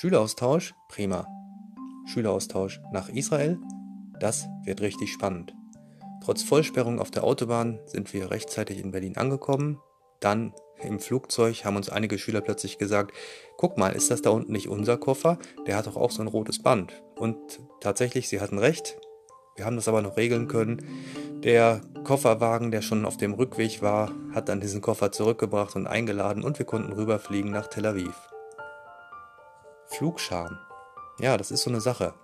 Schüleraustausch, prima. Schüleraustausch nach Israel, das wird richtig spannend. Trotz Vollsperrung auf der Autobahn sind wir rechtzeitig in Berlin angekommen. Dann im Flugzeug haben uns einige Schüler plötzlich gesagt, guck mal, ist das da unten nicht unser Koffer? Der hat doch auch so ein rotes Band. Und tatsächlich, sie hatten recht. Wir haben das aber noch regeln können. Der Kofferwagen, der schon auf dem Rückweg war, hat dann diesen Koffer zurückgebracht und eingeladen und wir konnten rüberfliegen nach Tel Aviv. Flugscham. Ja, das ist so eine Sache.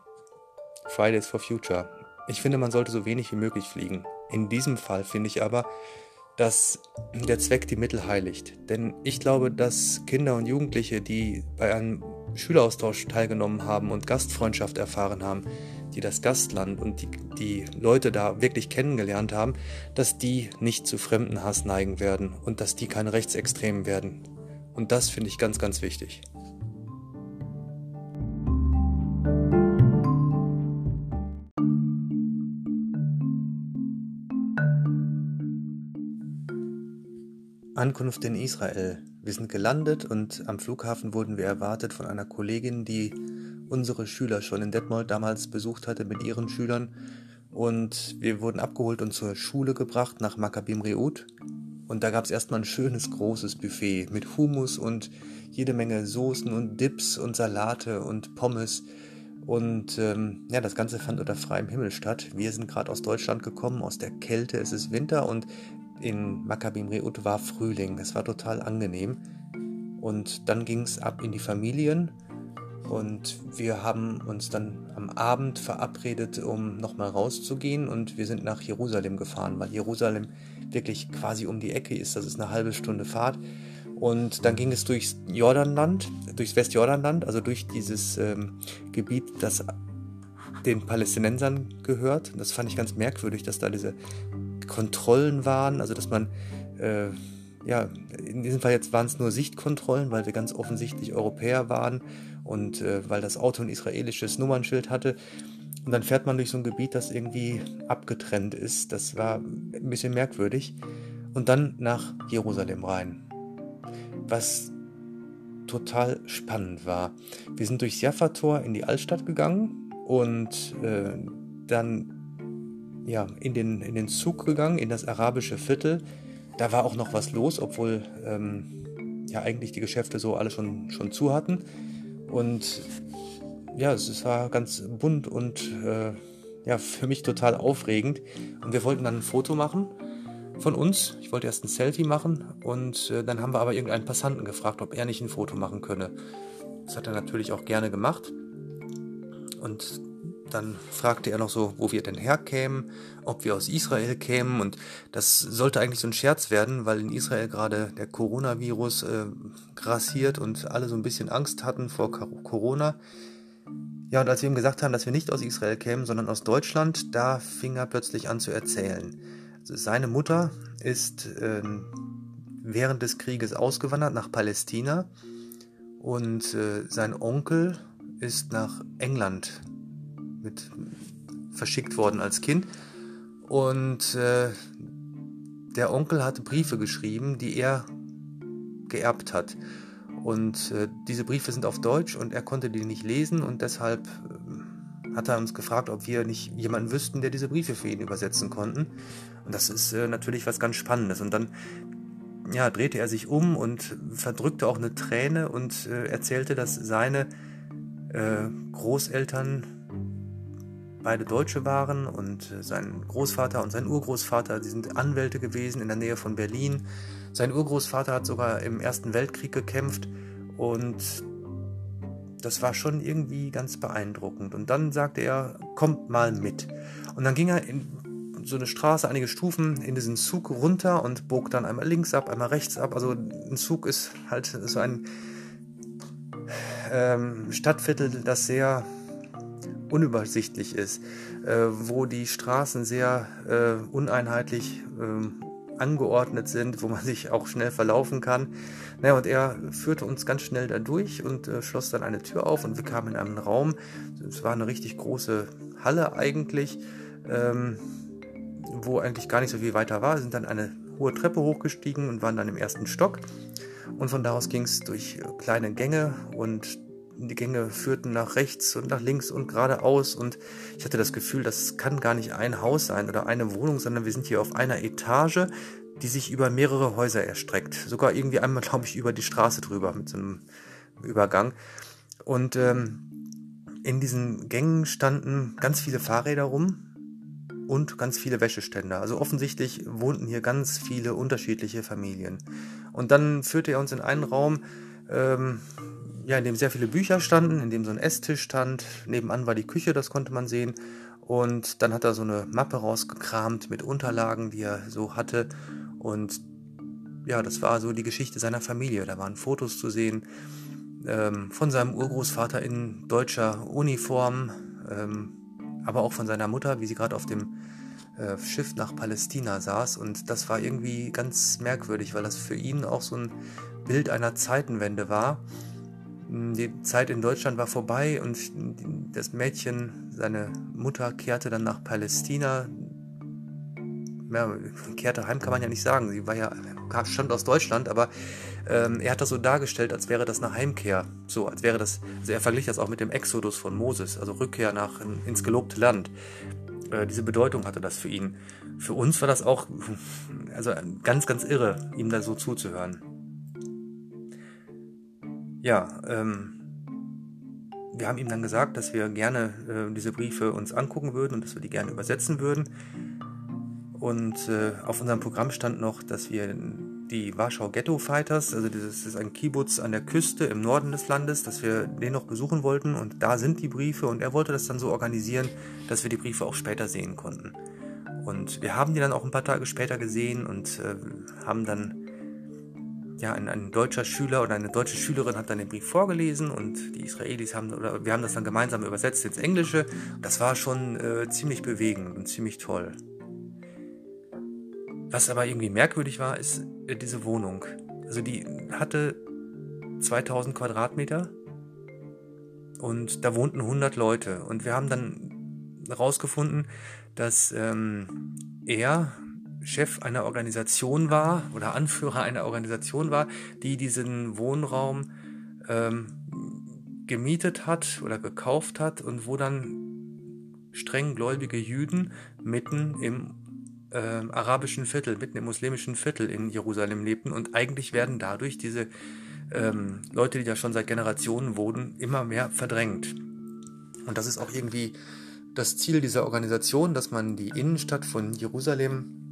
Fridays for Future. Ich finde, man sollte so wenig wie möglich fliegen. In diesem Fall finde ich aber, dass der Zweck die Mittel heiligt. Denn ich glaube, dass Kinder und Jugendliche, die bei einem Schüleraustausch teilgenommen haben und Gastfreundschaft erfahren haben, die das Gastland und die, die Leute da wirklich kennengelernt haben, dass die nicht zu Fremdenhass neigen werden und dass die keine Rechtsextremen werden. Und das finde ich ganz, ganz wichtig. Ankunft in Israel. Wir sind gelandet und am Flughafen wurden wir erwartet von einer Kollegin, die unsere Schüler schon in Detmold damals besucht hatte mit ihren Schülern. Und wir wurden abgeholt und zur Schule gebracht nach Maccabim Reut. Und da gab es erstmal ein schönes großes Buffet mit Hummus und jede Menge Soßen und Dips und Salate und Pommes. Und ähm, ja, das Ganze fand unter freiem Himmel statt. Wir sind gerade aus Deutschland gekommen, aus der Kälte. Es ist Winter und in Maccabim Reut war Frühling. Es war total angenehm. Und dann ging es ab in die Familien. Und wir haben uns dann am Abend verabredet, um nochmal rauszugehen. Und wir sind nach Jerusalem gefahren, weil Jerusalem wirklich quasi um die Ecke ist. Das ist eine halbe Stunde Fahrt. Und dann ging es durchs Jordanland, durchs Westjordanland, also durch dieses ähm, Gebiet, das den Palästinensern gehört. Das fand ich ganz merkwürdig, dass da diese Kontrollen waren, also dass man, äh, ja, in diesem Fall jetzt waren es nur Sichtkontrollen, weil wir ganz offensichtlich Europäer waren und äh, weil das Auto ein israelisches Nummernschild hatte. Und dann fährt man durch so ein Gebiet, das irgendwie abgetrennt ist. Das war ein bisschen merkwürdig. Und dann nach Jerusalem rein. Was total spannend war. Wir sind durchs Jaffa-Tor in die Altstadt gegangen und äh, dann ja, in, den, in den Zug gegangen, in das arabische Viertel. Da war auch noch was los, obwohl ähm, ja eigentlich die Geschäfte so alle schon, schon zu hatten. Und ja, es war ganz bunt und äh, ja, für mich total aufregend. Und wir wollten dann ein Foto machen von uns. Ich wollte erst ein Selfie machen und äh, dann haben wir aber irgendeinen Passanten gefragt, ob er nicht ein Foto machen könne. Das hat er natürlich auch gerne gemacht. Und dann fragte er noch so, wo wir denn herkämen, ob wir aus Israel kämen. Und das sollte eigentlich so ein Scherz werden, weil in Israel gerade der Coronavirus äh, grassiert und alle so ein bisschen Angst hatten vor Corona. Ja, und als wir ihm gesagt haben, dass wir nicht aus Israel kämen, sondern aus Deutschland, da fing er plötzlich an zu erzählen. Also seine Mutter ist äh, während des Krieges ausgewandert nach Palästina und äh, sein Onkel ist nach England mit verschickt worden als Kind. Und äh, der Onkel hatte Briefe geschrieben, die er geerbt hat. Und äh, diese Briefe sind auf Deutsch und er konnte die nicht lesen und deshalb äh, hat er uns gefragt, ob wir nicht jemanden wüssten, der diese Briefe für ihn übersetzen konnten. Und das ist äh, natürlich was ganz Spannendes. Und dann ja, drehte er sich um und verdrückte auch eine Träne und äh, erzählte, dass seine äh, Großeltern beide Deutsche waren und äh, sein Großvater und sein Urgroßvater, die sind Anwälte gewesen in der Nähe von Berlin. Sein Urgroßvater hat sogar im Ersten Weltkrieg gekämpft und das war schon irgendwie ganz beeindruckend. Und dann sagte er, kommt mal mit. Und dann ging er in so eine Straße, einige Stufen in diesen Zug runter und bog dann einmal links ab, einmal rechts ab. Also ein Zug ist halt so ein ähm, Stadtviertel, das sehr unübersichtlich ist, äh, wo die Straßen sehr äh, uneinheitlich äh, angeordnet sind, wo man sich auch schnell verlaufen kann. Naja, und er führte uns ganz schnell da durch und äh, schloss dann eine Tür auf und wir kamen in einen Raum. Es war eine richtig große Halle eigentlich, ähm, wo eigentlich gar nicht so viel weiter war. Wir sind dann eine hohe Treppe hochgestiegen und waren dann im ersten Stock. Und von da aus ging es durch kleine Gänge und die Gänge führten nach rechts und nach links und geradeaus und ich hatte das Gefühl, das kann gar nicht ein Haus sein oder eine Wohnung, sondern wir sind hier auf einer Etage, die sich über mehrere Häuser erstreckt. Sogar irgendwie einmal, glaube ich, über die Straße drüber mit so einem Übergang. Und ähm, in diesen Gängen standen ganz viele Fahrräder rum und ganz viele Wäscheständer. Also offensichtlich wohnten hier ganz viele unterschiedliche Familien. Und dann führte er uns in einen Raum, ähm, ja, in dem sehr viele Bücher standen, in dem so ein Esstisch stand. Nebenan war die Küche, das konnte man sehen. Und dann hat er so eine Mappe rausgekramt mit Unterlagen, die er so hatte. Und ja, das war so die Geschichte seiner Familie. Da waren Fotos zu sehen ähm, von seinem Urgroßvater in deutscher Uniform, ähm, aber auch von seiner Mutter, wie sie gerade auf dem äh, Schiff nach Palästina saß. Und das war irgendwie ganz merkwürdig, weil das für ihn auch so ein Bild einer Zeitenwende war. Hm, die Zeit in Deutschland war vorbei und das Mädchen, seine Mutter, kehrte dann nach Palästina. Ja, kehrte heim kann man ja nicht sagen. Sie war ja, stammt aus Deutschland, aber ähm, er hat das so dargestellt, als wäre das eine Heimkehr. So, als wäre das, also er verglich das auch mit dem Exodus von Moses, also Rückkehr nach ins gelobte Land. Äh, diese Bedeutung hatte das für ihn. Für uns war das auch, also ganz, ganz irre, ihm da so zuzuhören. Ja, ähm, wir haben ihm dann gesagt, dass wir gerne äh, diese Briefe uns angucken würden und dass wir die gerne übersetzen würden. Und äh, auf unserem Programm stand noch, dass wir die Warschau Ghetto Fighters, also das ist ein Kibbutz an der Küste im Norden des Landes, dass wir den noch besuchen wollten und da sind die Briefe und er wollte das dann so organisieren, dass wir die Briefe auch später sehen konnten. Und wir haben die dann auch ein paar Tage später gesehen und äh, haben dann ja, ein, ein, deutscher Schüler oder eine deutsche Schülerin hat dann den Brief vorgelesen und die Israelis haben, oder wir haben das dann gemeinsam übersetzt ins Englische. Das war schon äh, ziemlich bewegend und ziemlich toll. Was aber irgendwie merkwürdig war, ist äh, diese Wohnung. Also die hatte 2000 Quadratmeter und da wohnten 100 Leute. Und wir haben dann herausgefunden, dass ähm, er Chef einer Organisation war oder Anführer einer Organisation war, die diesen Wohnraum ähm, gemietet hat oder gekauft hat und wo dann strenggläubige Jüden mitten im äh, arabischen Viertel, mitten im muslimischen Viertel in Jerusalem lebten und eigentlich werden dadurch diese ähm, Leute, die da schon seit Generationen wohnen, immer mehr verdrängt. Und das ist auch irgendwie das Ziel dieser Organisation, dass man die Innenstadt von Jerusalem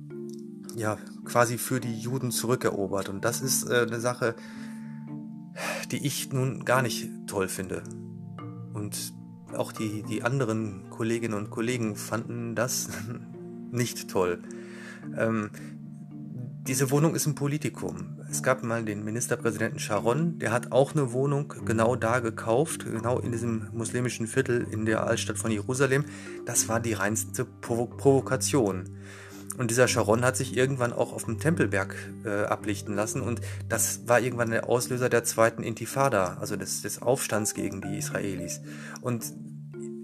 ja quasi für die Juden zurückerobert. Und das ist äh, eine Sache, die ich nun gar nicht toll finde. Und auch die, die anderen Kolleginnen und Kollegen fanden das nicht toll. Ähm, diese Wohnung ist ein Politikum. Es gab mal den Ministerpräsidenten Sharon, der hat auch eine Wohnung genau da gekauft, genau in diesem muslimischen Viertel in der Altstadt von Jerusalem. Das war die reinste Provo Provokation. Und dieser Sharon hat sich irgendwann auch auf dem Tempelberg äh, ablichten lassen und das war irgendwann der Auslöser der zweiten Intifada, also des, des Aufstands gegen die Israelis. Und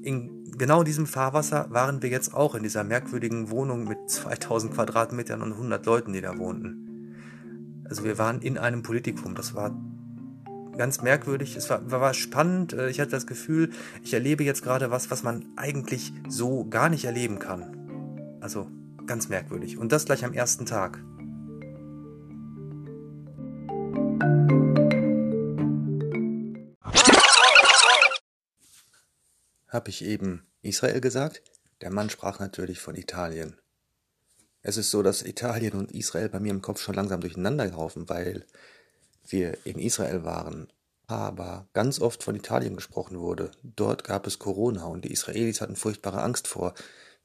in genau diesem Fahrwasser waren wir jetzt auch in dieser merkwürdigen Wohnung mit 2000 Quadratmetern und 100 Leuten, die da wohnten. Also wir waren in einem Politikum. Das war ganz merkwürdig. Es war, war spannend. Äh, ich hatte das Gefühl, ich erlebe jetzt gerade was, was man eigentlich so gar nicht erleben kann. Also ganz merkwürdig. Und das gleich am ersten Tag. Hab ich eben Israel gesagt? Der Mann sprach natürlich von Italien. Es ist so, dass Italien und Israel bei mir im Kopf schon langsam durcheinander laufen, weil wir in Israel waren, aber ganz oft von Italien gesprochen wurde. Dort gab es Corona und die Israelis hatten furchtbare Angst vor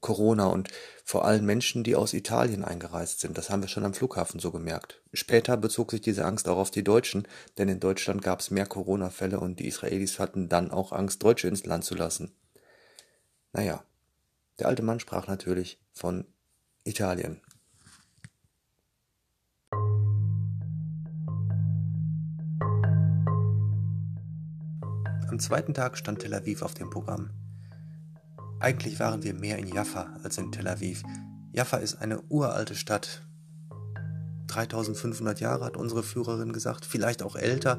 Corona und vor allen Menschen, die aus Italien eingereist sind. Das haben wir schon am Flughafen so gemerkt. Später bezog sich diese Angst auch auf die Deutschen, denn in Deutschland gab es mehr Corona-Fälle und die Israelis hatten dann auch Angst, Deutsche ins Land zu lassen. Naja, der alte Mann sprach natürlich von Italien. Am zweiten Tag stand Tel Aviv auf dem Programm. Eigentlich waren wir mehr in Jaffa als in Tel Aviv. Jaffa ist eine uralte Stadt. 3500 Jahre hat unsere Führerin gesagt, vielleicht auch älter.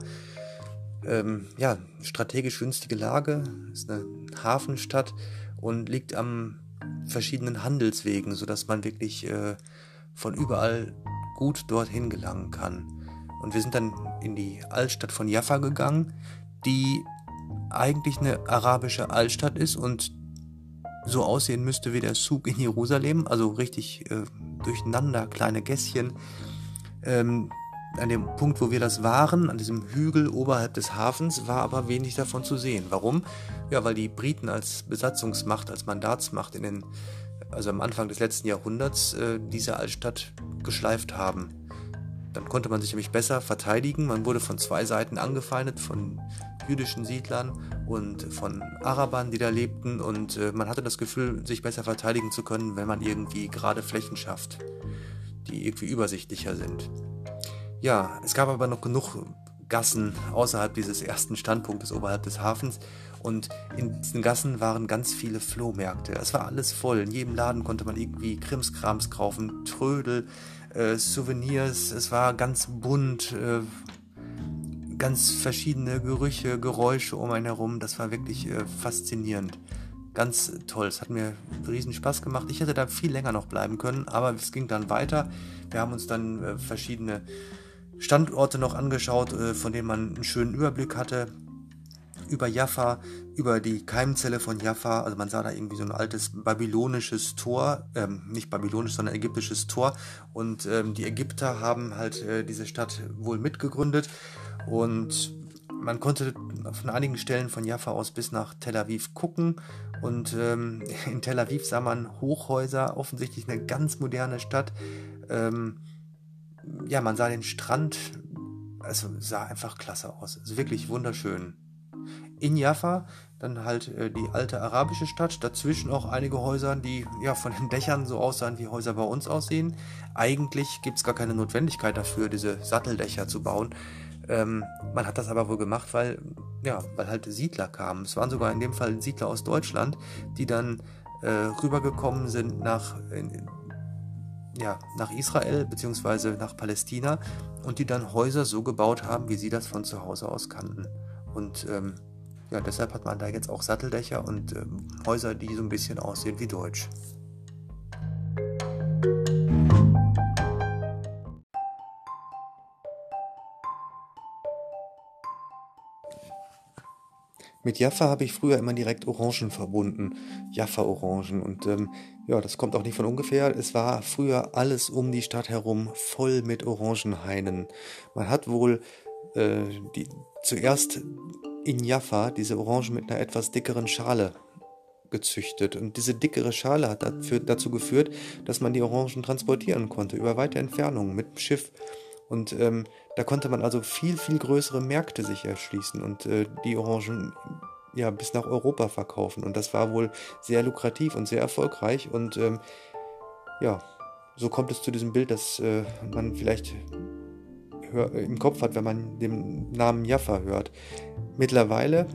ähm, ja, strategisch günstige Lage, ist eine Hafenstadt und liegt am verschiedenen Handelswegen, sodass man wirklich äh, von überall gut dorthin gelangen kann. Und wir sind dann in die Altstadt von Jaffa gegangen, die eigentlich eine arabische Altstadt ist und so aussehen müsste wie der Zug in Jerusalem, also richtig äh, durcheinander, kleine Gässchen. Ähm, an dem Punkt, wo wir das waren, an diesem Hügel oberhalb des Hafens, war aber wenig davon zu sehen. Warum? Ja, weil die Briten als Besatzungsmacht, als Mandatsmacht in den, also am Anfang des letzten Jahrhunderts, äh, diese Altstadt geschleift haben. Dann konnte man sich nämlich besser verteidigen. Man wurde von zwei Seiten angefeindet, von jüdischen Siedlern und von Arabern, die da lebten. Und äh, man hatte das Gefühl, sich besser verteidigen zu können, wenn man irgendwie gerade Flächen schafft, die irgendwie übersichtlicher sind. Ja, es gab aber noch genug Gassen außerhalb dieses ersten Standpunktes oberhalb des Hafens. Und in diesen Gassen waren ganz viele Flohmärkte. Es war alles voll. In jedem Laden konnte man irgendwie Krimskrams kaufen, Trödel, äh, Souvenirs. Es war ganz bunt, äh, ganz verschiedene Gerüche, Geräusche um einen herum. Das war wirklich äh, faszinierend. Ganz toll. Es hat mir riesen Spaß gemacht. Ich hätte da viel länger noch bleiben können, aber es ging dann weiter. Wir haben uns dann äh, verschiedene Standorte noch angeschaut, äh, von denen man einen schönen Überblick hatte. Über Jaffa, über die Keimzelle von Jaffa. Also man sah da irgendwie so ein altes babylonisches Tor, ähm, nicht babylonisch, sondern ägyptisches Tor. Und ähm, die Ägypter haben halt äh, diese Stadt wohl mitgegründet. Und man konnte von einigen Stellen von Jaffa aus bis nach Tel Aviv gucken. Und ähm, in Tel Aviv sah man Hochhäuser, offensichtlich eine ganz moderne Stadt. Ähm, ja, man sah den Strand, also sah einfach klasse aus. Also wirklich wunderschön. In Jaffa dann halt äh, die alte arabische Stadt, dazwischen auch einige Häuser, die ja von den Dächern so aussahen, wie Häuser bei uns aussehen. Eigentlich gibt es gar keine Notwendigkeit dafür, diese Satteldächer zu bauen. Ähm, man hat das aber wohl gemacht, weil, ja, weil halt Siedler kamen. Es waren sogar in dem Fall Siedler aus Deutschland, die dann äh, rübergekommen sind nach, in, ja, nach Israel bzw. nach Palästina und die dann Häuser so gebaut haben, wie sie das von zu Hause aus kannten. Und ähm, ja, deshalb hat man da jetzt auch Satteldächer und ähm, Häuser, die so ein bisschen aussehen wie Deutsch. Mit Jaffa habe ich früher immer direkt Orangen verbunden. Jaffa-Orangen. Und ähm, ja, das kommt auch nicht von ungefähr. Es war früher alles um die Stadt herum voll mit Orangenhainen. Man hat wohl äh, die, zuerst in Jaffa diese Orangen mit einer etwas dickeren Schale gezüchtet. Und diese dickere Schale hat dafür, dazu geführt, dass man die Orangen transportieren konnte über weite Entfernungen mit dem Schiff. Und ähm, da konnte man also viel, viel größere Märkte sich erschließen und äh, die Orangen ja bis nach Europa verkaufen. Und das war wohl sehr lukrativ und sehr erfolgreich. Und ähm, ja, so kommt es zu diesem Bild, das äh, man vielleicht im Kopf hat, wenn man den Namen Jaffa hört. Mittlerweile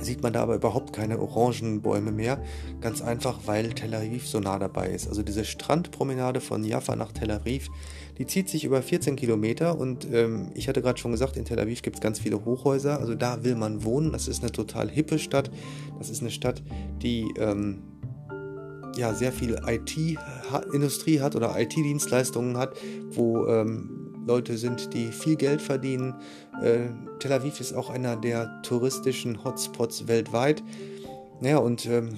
sieht man da aber überhaupt keine Orangenbäume mehr. Ganz einfach, weil Tel Aviv so nah dabei ist. Also diese Strandpromenade von Jaffa nach Tel Aviv, die zieht sich über 14 Kilometer und ähm, ich hatte gerade schon gesagt, in Tel Aviv gibt es ganz viele Hochhäuser. Also da will man wohnen. Das ist eine total hippe Stadt. Das ist eine Stadt, die ähm, ja sehr viel IT-Industrie hat oder IT-Dienstleistungen hat, wo ähm, Leute sind, die viel Geld verdienen. Äh, Tel Aviv ist auch einer der touristischen Hotspots weltweit. Naja, und ähm,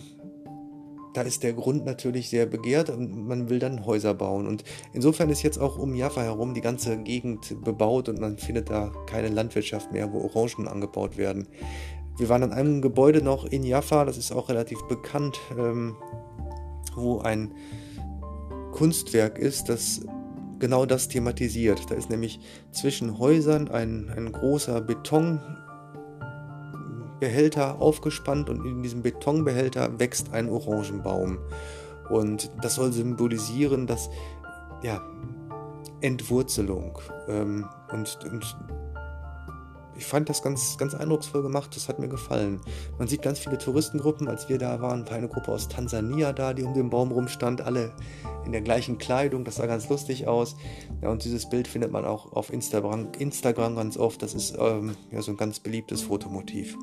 da ist der Grund natürlich sehr begehrt und man will dann Häuser bauen. Und insofern ist jetzt auch um Jaffa herum die ganze Gegend bebaut und man findet da keine Landwirtschaft mehr, wo Orangen angebaut werden. Wir waren an einem Gebäude noch in Jaffa, das ist auch relativ bekannt, ähm, wo ein Kunstwerk ist, das genau das thematisiert. Da ist nämlich zwischen Häusern ein, ein großer Betonbehälter aufgespannt und in diesem Betonbehälter wächst ein Orangenbaum. Und das soll symbolisieren, dass ja, Entwurzelung ähm, und, und ich fand das ganz, ganz eindrucksvoll gemacht, das hat mir gefallen. Man sieht ganz viele Touristengruppen, als wir da waren, war eine Gruppe aus Tansania da, die um den Baum rumstand, alle in der gleichen Kleidung, das sah ganz lustig aus. Ja, und dieses Bild findet man auch auf Instagram, Instagram ganz oft, das ist ähm, ja, so ein ganz beliebtes Fotomotiv.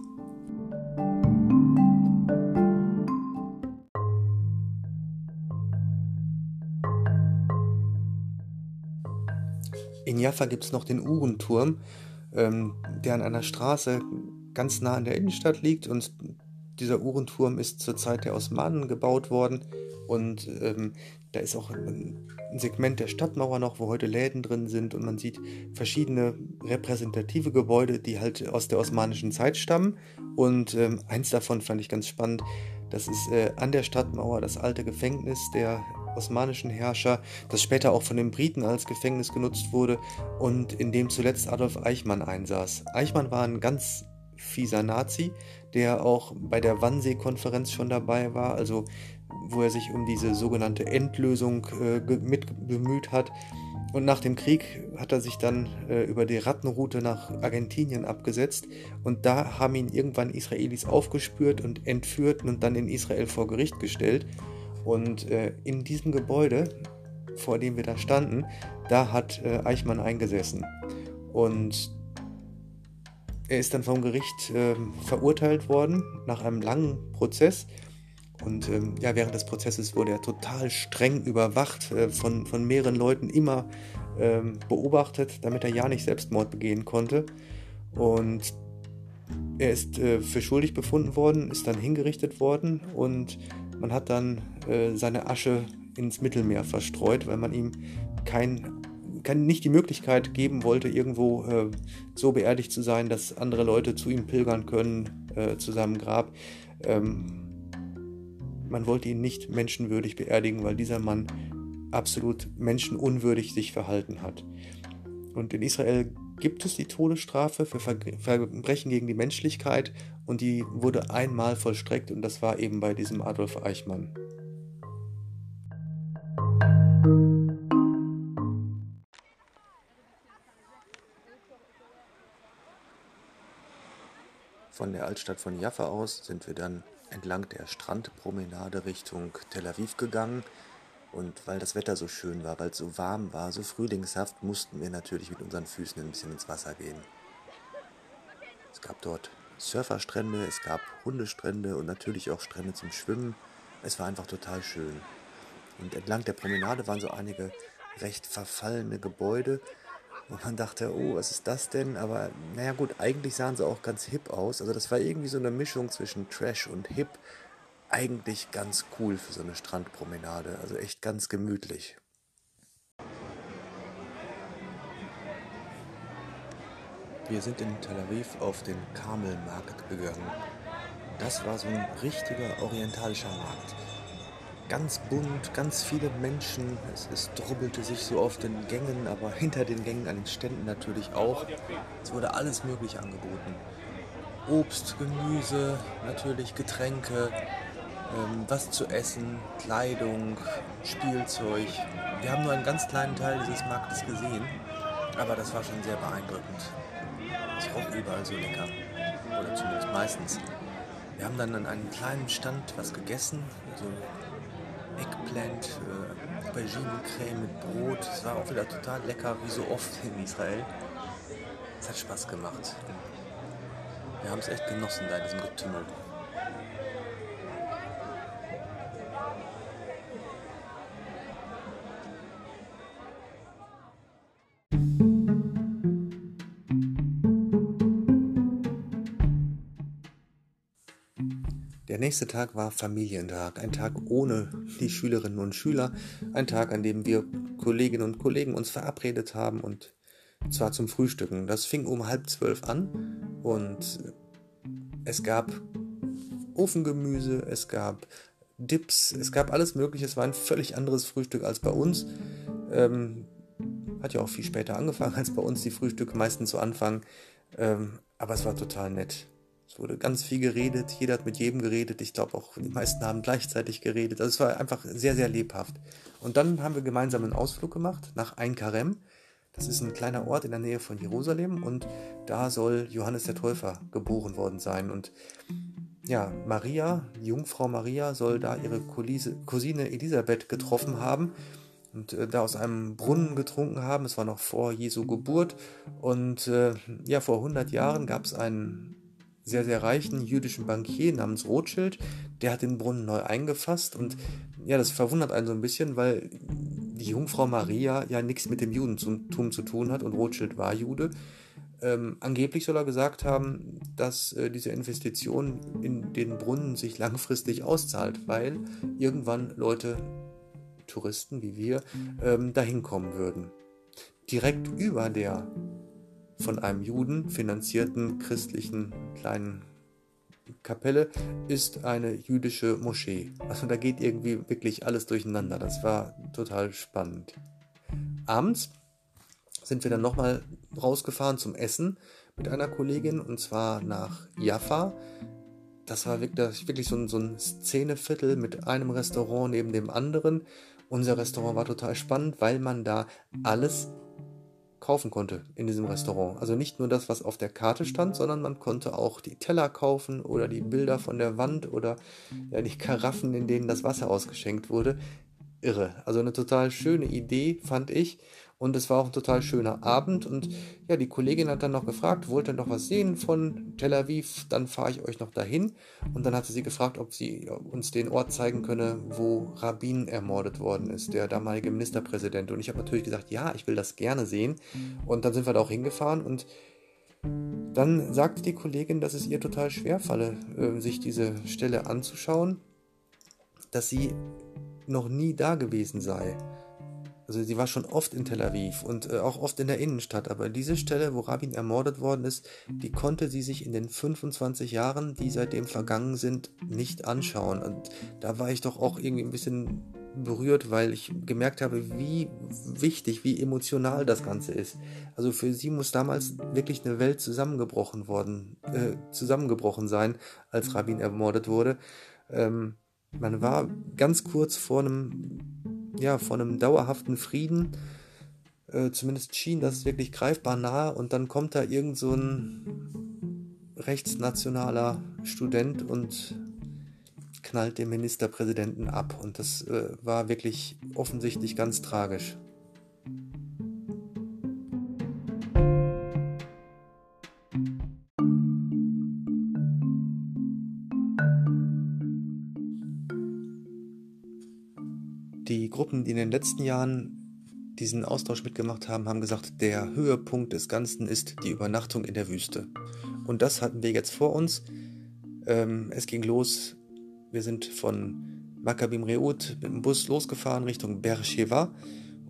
In Jaffa gibt es noch den Uhrenturm, ähm, der an einer Straße ganz nah an der Innenstadt liegt. Und dieser Uhrenturm ist zur Zeit der Osmanen gebaut worden. Und ähm, da ist auch ein Segment der Stadtmauer noch, wo heute Läden drin sind. Und man sieht verschiedene repräsentative Gebäude, die halt aus der osmanischen Zeit stammen. Und ähm, eins davon fand ich ganz spannend, das ist äh, an der Stadtmauer das alte Gefängnis der osmanischen Herrscher, das später auch von den Briten als Gefängnis genutzt wurde und in dem zuletzt Adolf Eichmann einsaß. Eichmann war ein ganz fieser Nazi, der auch bei der Wannsee-Konferenz schon dabei war, also wo er sich um diese sogenannte Endlösung äh, mit bemüht hat. Und nach dem Krieg hat er sich dann äh, über die Rattenroute nach Argentinien abgesetzt. Und da haben ihn irgendwann Israelis aufgespürt und entführt und dann in Israel vor Gericht gestellt. Und äh, in diesem Gebäude, vor dem wir da standen, da hat äh, Eichmann eingesessen. Und er ist dann vom Gericht äh, verurteilt worden nach einem langen Prozess. Und ähm, ja, während des Prozesses wurde er total streng überwacht, äh, von, von mehreren Leuten immer ähm, beobachtet, damit er ja nicht Selbstmord begehen konnte. Und er ist äh, für schuldig befunden worden, ist dann hingerichtet worden und man hat dann äh, seine Asche ins Mittelmeer verstreut, weil man ihm kein, kein, nicht die Möglichkeit geben wollte, irgendwo äh, so beerdigt zu sein, dass andere Leute zu ihm pilgern können, äh, zu seinem Grab. Ähm, man wollte ihn nicht menschenwürdig beerdigen, weil dieser Mann absolut menschenunwürdig sich verhalten hat. Und in Israel gibt es die Todesstrafe für Verbrechen gegen die Menschlichkeit und die wurde einmal vollstreckt und das war eben bei diesem Adolf Eichmann. Von der Altstadt von Jaffa aus sind wir dann entlang der Strandpromenade Richtung Tel Aviv gegangen und weil das Wetter so schön war, weil es so warm war, so frühlingshaft, mussten wir natürlich mit unseren Füßen ein bisschen ins Wasser gehen. Es gab dort Surferstrände, es gab Hundestrände und natürlich auch Strände zum Schwimmen. Es war einfach total schön. Und entlang der Promenade waren so einige recht verfallene Gebäude, wo man dachte, oh, was ist das denn? Aber naja gut, eigentlich sahen sie auch ganz hip aus. Also das war irgendwie so eine Mischung zwischen Trash und Hip eigentlich ganz cool für so eine Strandpromenade. Also echt ganz gemütlich. Wir sind in Tel Aviv auf den Kamelmarkt gegangen. Das war so ein richtiger orientalischer Markt. Ganz bunt, ganz viele Menschen. Es, es drubbelte sich so auf den Gängen, aber hinter den Gängen an den Ständen natürlich auch. Es wurde alles Mögliche angeboten. Obst, Gemüse, natürlich Getränke, was zu essen, Kleidung, Spielzeug. Wir haben nur einen ganz kleinen Teil dieses Marktes gesehen, aber das war schon sehr beeindruckend. Es roch überall so lecker, oder zumindest meistens. Wir haben dann an einem kleinen Stand was gegessen, so Eggplant, äh, Auberginencreme mit Brot. Es war auch wieder total lecker, wie so oft in Israel. Es hat Spaß gemacht. Wir haben es echt genossen da in diesem Getümmel. Nächste Tag war Familientag, ein Tag ohne die Schülerinnen und Schüler, ein Tag, an dem wir Kolleginnen und Kollegen uns verabredet haben und zwar zum Frühstücken. Das fing um halb zwölf an und es gab Ofengemüse, es gab Dips, es gab alles Mögliche. Es war ein völlig anderes Frühstück als bei uns. Ähm, hat ja auch viel später angefangen, als bei uns die Frühstücke meistens so anfangen. Ähm, aber es war total nett. Es wurde ganz viel geredet, jeder hat mit jedem geredet. Ich glaube auch die meisten haben gleichzeitig geredet. Also es war einfach sehr, sehr lebhaft. Und dann haben wir gemeinsam einen Ausflug gemacht nach Ein Karem. Das ist ein kleiner Ort in der Nähe von Jerusalem und da soll Johannes der Täufer geboren worden sein. Und ja, Maria, Jungfrau Maria, soll da ihre Cousine Elisabeth getroffen haben und äh, da aus einem Brunnen getrunken haben. Es war noch vor Jesu Geburt. Und äh, ja, vor 100 Jahren gab es einen sehr, sehr reichen jüdischen Bankier namens Rothschild. Der hat den Brunnen neu eingefasst. Und ja, das verwundert einen so ein bisschen, weil die Jungfrau Maria ja nichts mit dem Judentum zu tun hat und Rothschild war Jude. Ähm, angeblich soll er gesagt haben, dass äh, diese Investition in den Brunnen sich langfristig auszahlt, weil irgendwann Leute Touristen wie wir ähm, dahin kommen würden. Direkt über der von einem Juden finanzierten christlichen kleinen Kapelle ist eine jüdische Moschee. Also da geht irgendwie wirklich alles durcheinander. Das war total spannend. Abends sind wir dann nochmal rausgefahren zum Essen mit einer Kollegin und zwar nach Jaffa das war wirklich, so ein Szeneviertel mit einem Restaurant neben dem anderen. Unser Restaurant war total spannend, weil man da alles kaufen konnte in diesem Restaurant. Also nicht nur das, was auf der Karte stand, sondern man konnte auch die Teller kaufen oder die Bilder von der Wand oder ja, die Karaffen, in denen das Wasser ausgeschenkt wurde. Irre. Also eine total schöne Idee, fand ich. Und es war auch ein total schöner Abend. Und ja, die Kollegin hat dann noch gefragt, wollt ihr noch was sehen von Tel Aviv? Dann fahre ich euch noch dahin. Und dann hatte sie gefragt, ob sie uns den Ort zeigen könne, wo Rabin ermordet worden ist, der damalige Ministerpräsident. Und ich habe natürlich gesagt, ja, ich will das gerne sehen. Und dann sind wir da auch hingefahren und dann sagte die Kollegin, dass es ihr total schwer falle, äh, sich diese Stelle anzuschauen, dass sie noch nie da gewesen sei. Also sie war schon oft in Tel Aviv und äh, auch oft in der Innenstadt, aber diese Stelle, wo Rabin ermordet worden ist, die konnte sie sich in den 25 Jahren, die seitdem vergangen sind, nicht anschauen. Und da war ich doch auch irgendwie ein bisschen berührt, weil ich gemerkt habe, wie wichtig, wie emotional das Ganze ist. Also für sie muss damals wirklich eine Welt zusammengebrochen worden, äh, zusammengebrochen sein, als Rabin ermordet wurde. Ähm, man war ganz kurz vor einem ja, von einem dauerhaften Frieden. Äh, zumindest schien das wirklich greifbar nahe und dann kommt da irgend so ein rechtsnationaler Student und knallt den Ministerpräsidenten ab. Und das äh, war wirklich offensichtlich ganz tragisch. Letzten Jahren diesen Austausch mitgemacht haben, haben gesagt, der Höhepunkt des Ganzen ist die Übernachtung in der Wüste. Und das hatten wir jetzt vor uns. Ähm, es ging los. Wir sind von Maccabim Reut mit dem Bus losgefahren Richtung Beersheba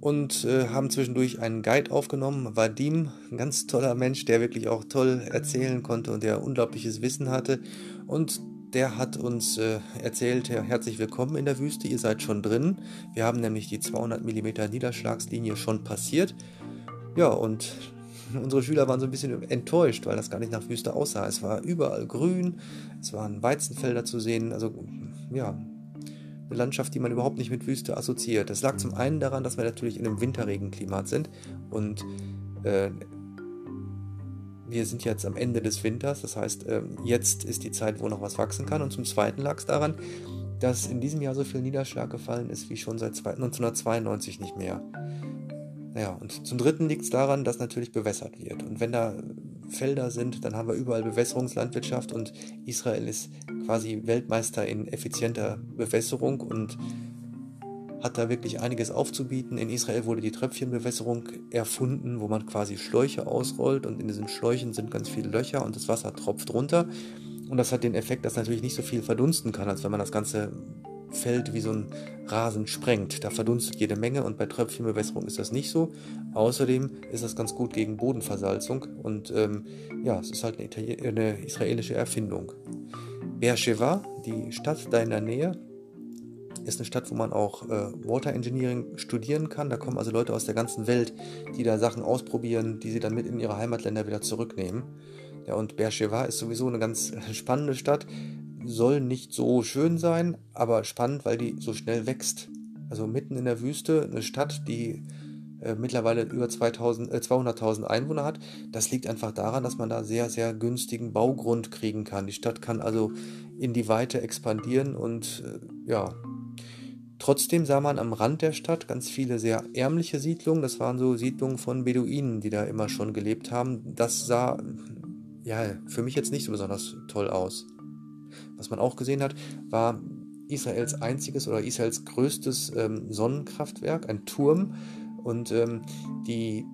und äh, haben zwischendurch einen Guide aufgenommen. Vadim, ein ganz toller Mensch, der wirklich auch toll erzählen konnte und der unglaubliches Wissen hatte. Und der hat uns äh, erzählt, herzlich willkommen in der Wüste, ihr seid schon drin. Wir haben nämlich die 200 mm Niederschlagslinie schon passiert. Ja, und unsere Schüler waren so ein bisschen enttäuscht, weil das gar nicht nach Wüste aussah. Es war überall grün, es waren Weizenfelder zu sehen, also ja, eine Landschaft, die man überhaupt nicht mit Wüste assoziiert. Das lag zum einen daran, dass wir natürlich in einem Winterregenklimat sind und äh, wir sind jetzt am Ende des Winters, das heißt, ähm, jetzt ist die Zeit, wo noch was wachsen kann. Und zum Zweiten lag es daran, dass in diesem Jahr so viel Niederschlag gefallen ist wie schon seit 1992 nicht mehr. Naja, und zum Dritten liegt es daran, dass natürlich bewässert wird. Und wenn da Felder sind, dann haben wir überall Bewässerungslandwirtschaft und Israel ist quasi Weltmeister in effizienter Bewässerung und hat da wirklich einiges aufzubieten. In Israel wurde die Tröpfchenbewässerung erfunden, wo man quasi Schläuche ausrollt und in diesen Schläuchen sind ganz viele Löcher und das Wasser tropft runter. Und das hat den Effekt, dass natürlich nicht so viel verdunsten kann, als wenn man das ganze Feld wie so ein Rasen sprengt. Da verdunstet jede Menge und bei Tröpfchenbewässerung ist das nicht so. Außerdem ist das ganz gut gegen Bodenversalzung und ähm, ja, es ist halt eine, eine israelische Erfindung. Beersheba, die Stadt da in der Nähe, ist eine Stadt, wo man auch äh, Water Engineering studieren kann. Da kommen also Leute aus der ganzen Welt, die da Sachen ausprobieren, die sie dann mit in ihre Heimatländer wieder zurücknehmen. Ja, und Beersheba ist sowieso eine ganz spannende Stadt. Soll nicht so schön sein, aber spannend, weil die so schnell wächst. Also mitten in der Wüste, eine Stadt, die äh, mittlerweile über 2000, äh, 200.000 Einwohner hat. Das liegt einfach daran, dass man da sehr, sehr günstigen Baugrund kriegen kann. Die Stadt kann also in die Weite expandieren und äh, ja, Trotzdem sah man am Rand der Stadt ganz viele sehr ärmliche Siedlungen. Das waren so Siedlungen von Beduinen, die da immer schon gelebt haben. Das sah ja für mich jetzt nicht so besonders toll aus. Was man auch gesehen hat, war Israels einziges oder Israels größtes ähm, Sonnenkraftwerk, ein Turm, und ähm, die,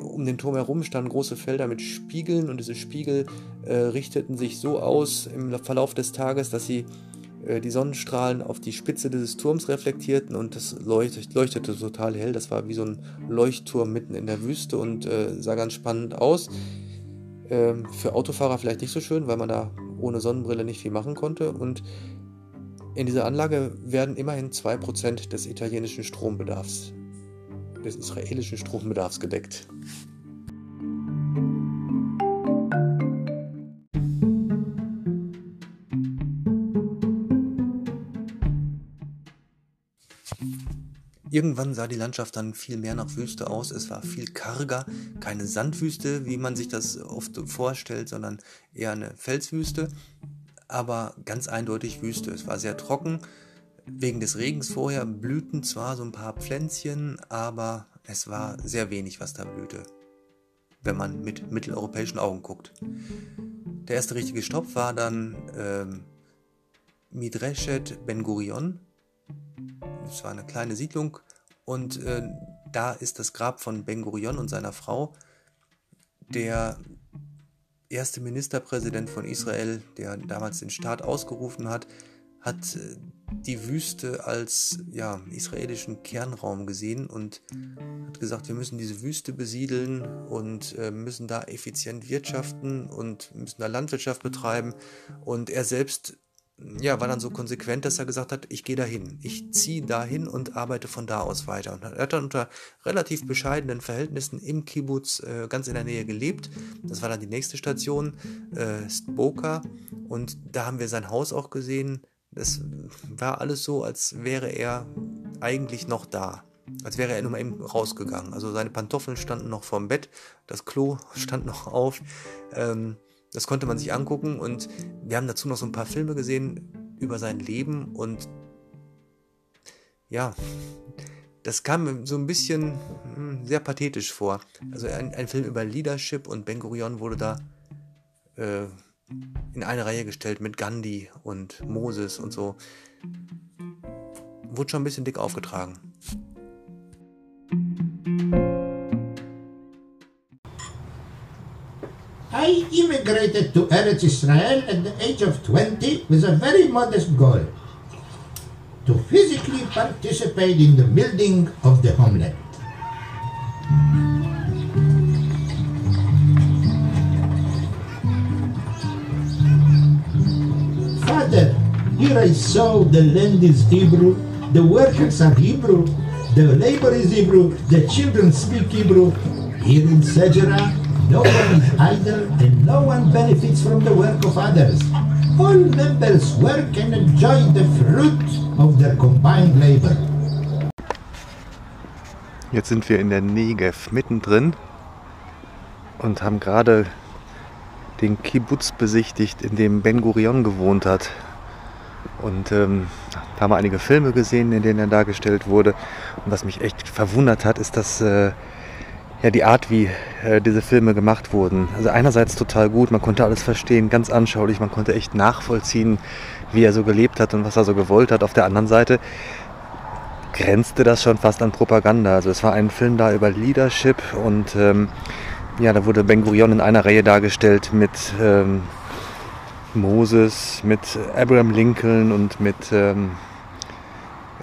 um den Turm herum standen große Felder mit Spiegeln und diese Spiegel äh, richteten sich so aus im Verlauf des Tages, dass sie die Sonnenstrahlen auf die Spitze dieses Turms reflektierten und das leuchtete, leuchtete total hell. Das war wie so ein Leuchtturm mitten in der Wüste und äh, sah ganz spannend aus. Ähm, für Autofahrer vielleicht nicht so schön, weil man da ohne Sonnenbrille nicht viel machen konnte. Und in dieser Anlage werden immerhin 2% des italienischen Strombedarfs des israelischen Strombedarfs gedeckt. Irgendwann sah die Landschaft dann viel mehr nach Wüste aus. Es war viel karger, keine Sandwüste, wie man sich das oft vorstellt, sondern eher eine Felswüste, aber ganz eindeutig Wüste. Es war sehr trocken, Wegen des Regens vorher blühten zwar so ein paar Pflänzchen, aber es war sehr wenig, was da blühte, wenn man mit mitteleuropäischen Augen guckt. Der erste richtige Stopp war dann ähm, Midreshet Ben Gurion. Es war eine kleine Siedlung und äh, da ist das Grab von Ben Gurion und seiner Frau. Der erste Ministerpräsident von Israel, der damals den Staat ausgerufen hat, hat äh, die Wüste als ja, israelischen Kernraum gesehen und hat gesagt, wir müssen diese Wüste besiedeln und äh, müssen da effizient wirtschaften und müssen da Landwirtschaft betreiben. Und er selbst ja, war dann so konsequent, dass er gesagt hat, ich gehe dahin, ich ziehe dahin und arbeite von da aus weiter. Und er hat dann unter relativ bescheidenen Verhältnissen im Kibbutz äh, ganz in der Nähe gelebt. Das war dann die nächste Station, äh, Stboka. Und da haben wir sein Haus auch gesehen es war alles so, als wäre er eigentlich noch da. Als wäre er nur mal eben rausgegangen. Also seine Pantoffeln standen noch vorm Bett, das Klo stand noch auf. Ähm, das konnte man sich angucken und wir haben dazu noch so ein paar Filme gesehen über sein Leben und ja, das kam so ein bisschen hm, sehr pathetisch vor. Also ein, ein Film über Leadership und Ben Gurion wurde da äh, in eine Reihe gestellt mit Gandhi und Moses und so. Wurde schon ein bisschen dick aufgetragen. I immigrated to Eretz Israel at the age of 20 with a very modest goal to physically participate in the building of the homeland. Father, here I saw the land is Hebrew, the workers are Hebrew, the labor is Hebrew, the children speak Hebrew. Here in Sejera, no one is idle and no one benefits from the work of others. All members work and enjoy the fruit of their combined labor. Jetzt sind wir in der Negev mittendrin und haben gerade den Kibbutz besichtigt, in dem Ben Gurion gewohnt hat. Und ähm, da haben wir einige Filme gesehen, in denen er dargestellt wurde. Und was mich echt verwundert hat, ist, dass äh, ja, die Art, wie äh, diese Filme gemacht wurden. Also einerseits total gut, man konnte alles verstehen, ganz anschaulich, man konnte echt nachvollziehen, wie er so gelebt hat und was er so gewollt hat. Auf der anderen Seite grenzte das schon fast an Propaganda. Also es war ein Film da über Leadership und ähm, ja, da wurde Ben Gurion in einer Reihe dargestellt mit ähm, Moses, mit Abraham Lincoln und mit ähm,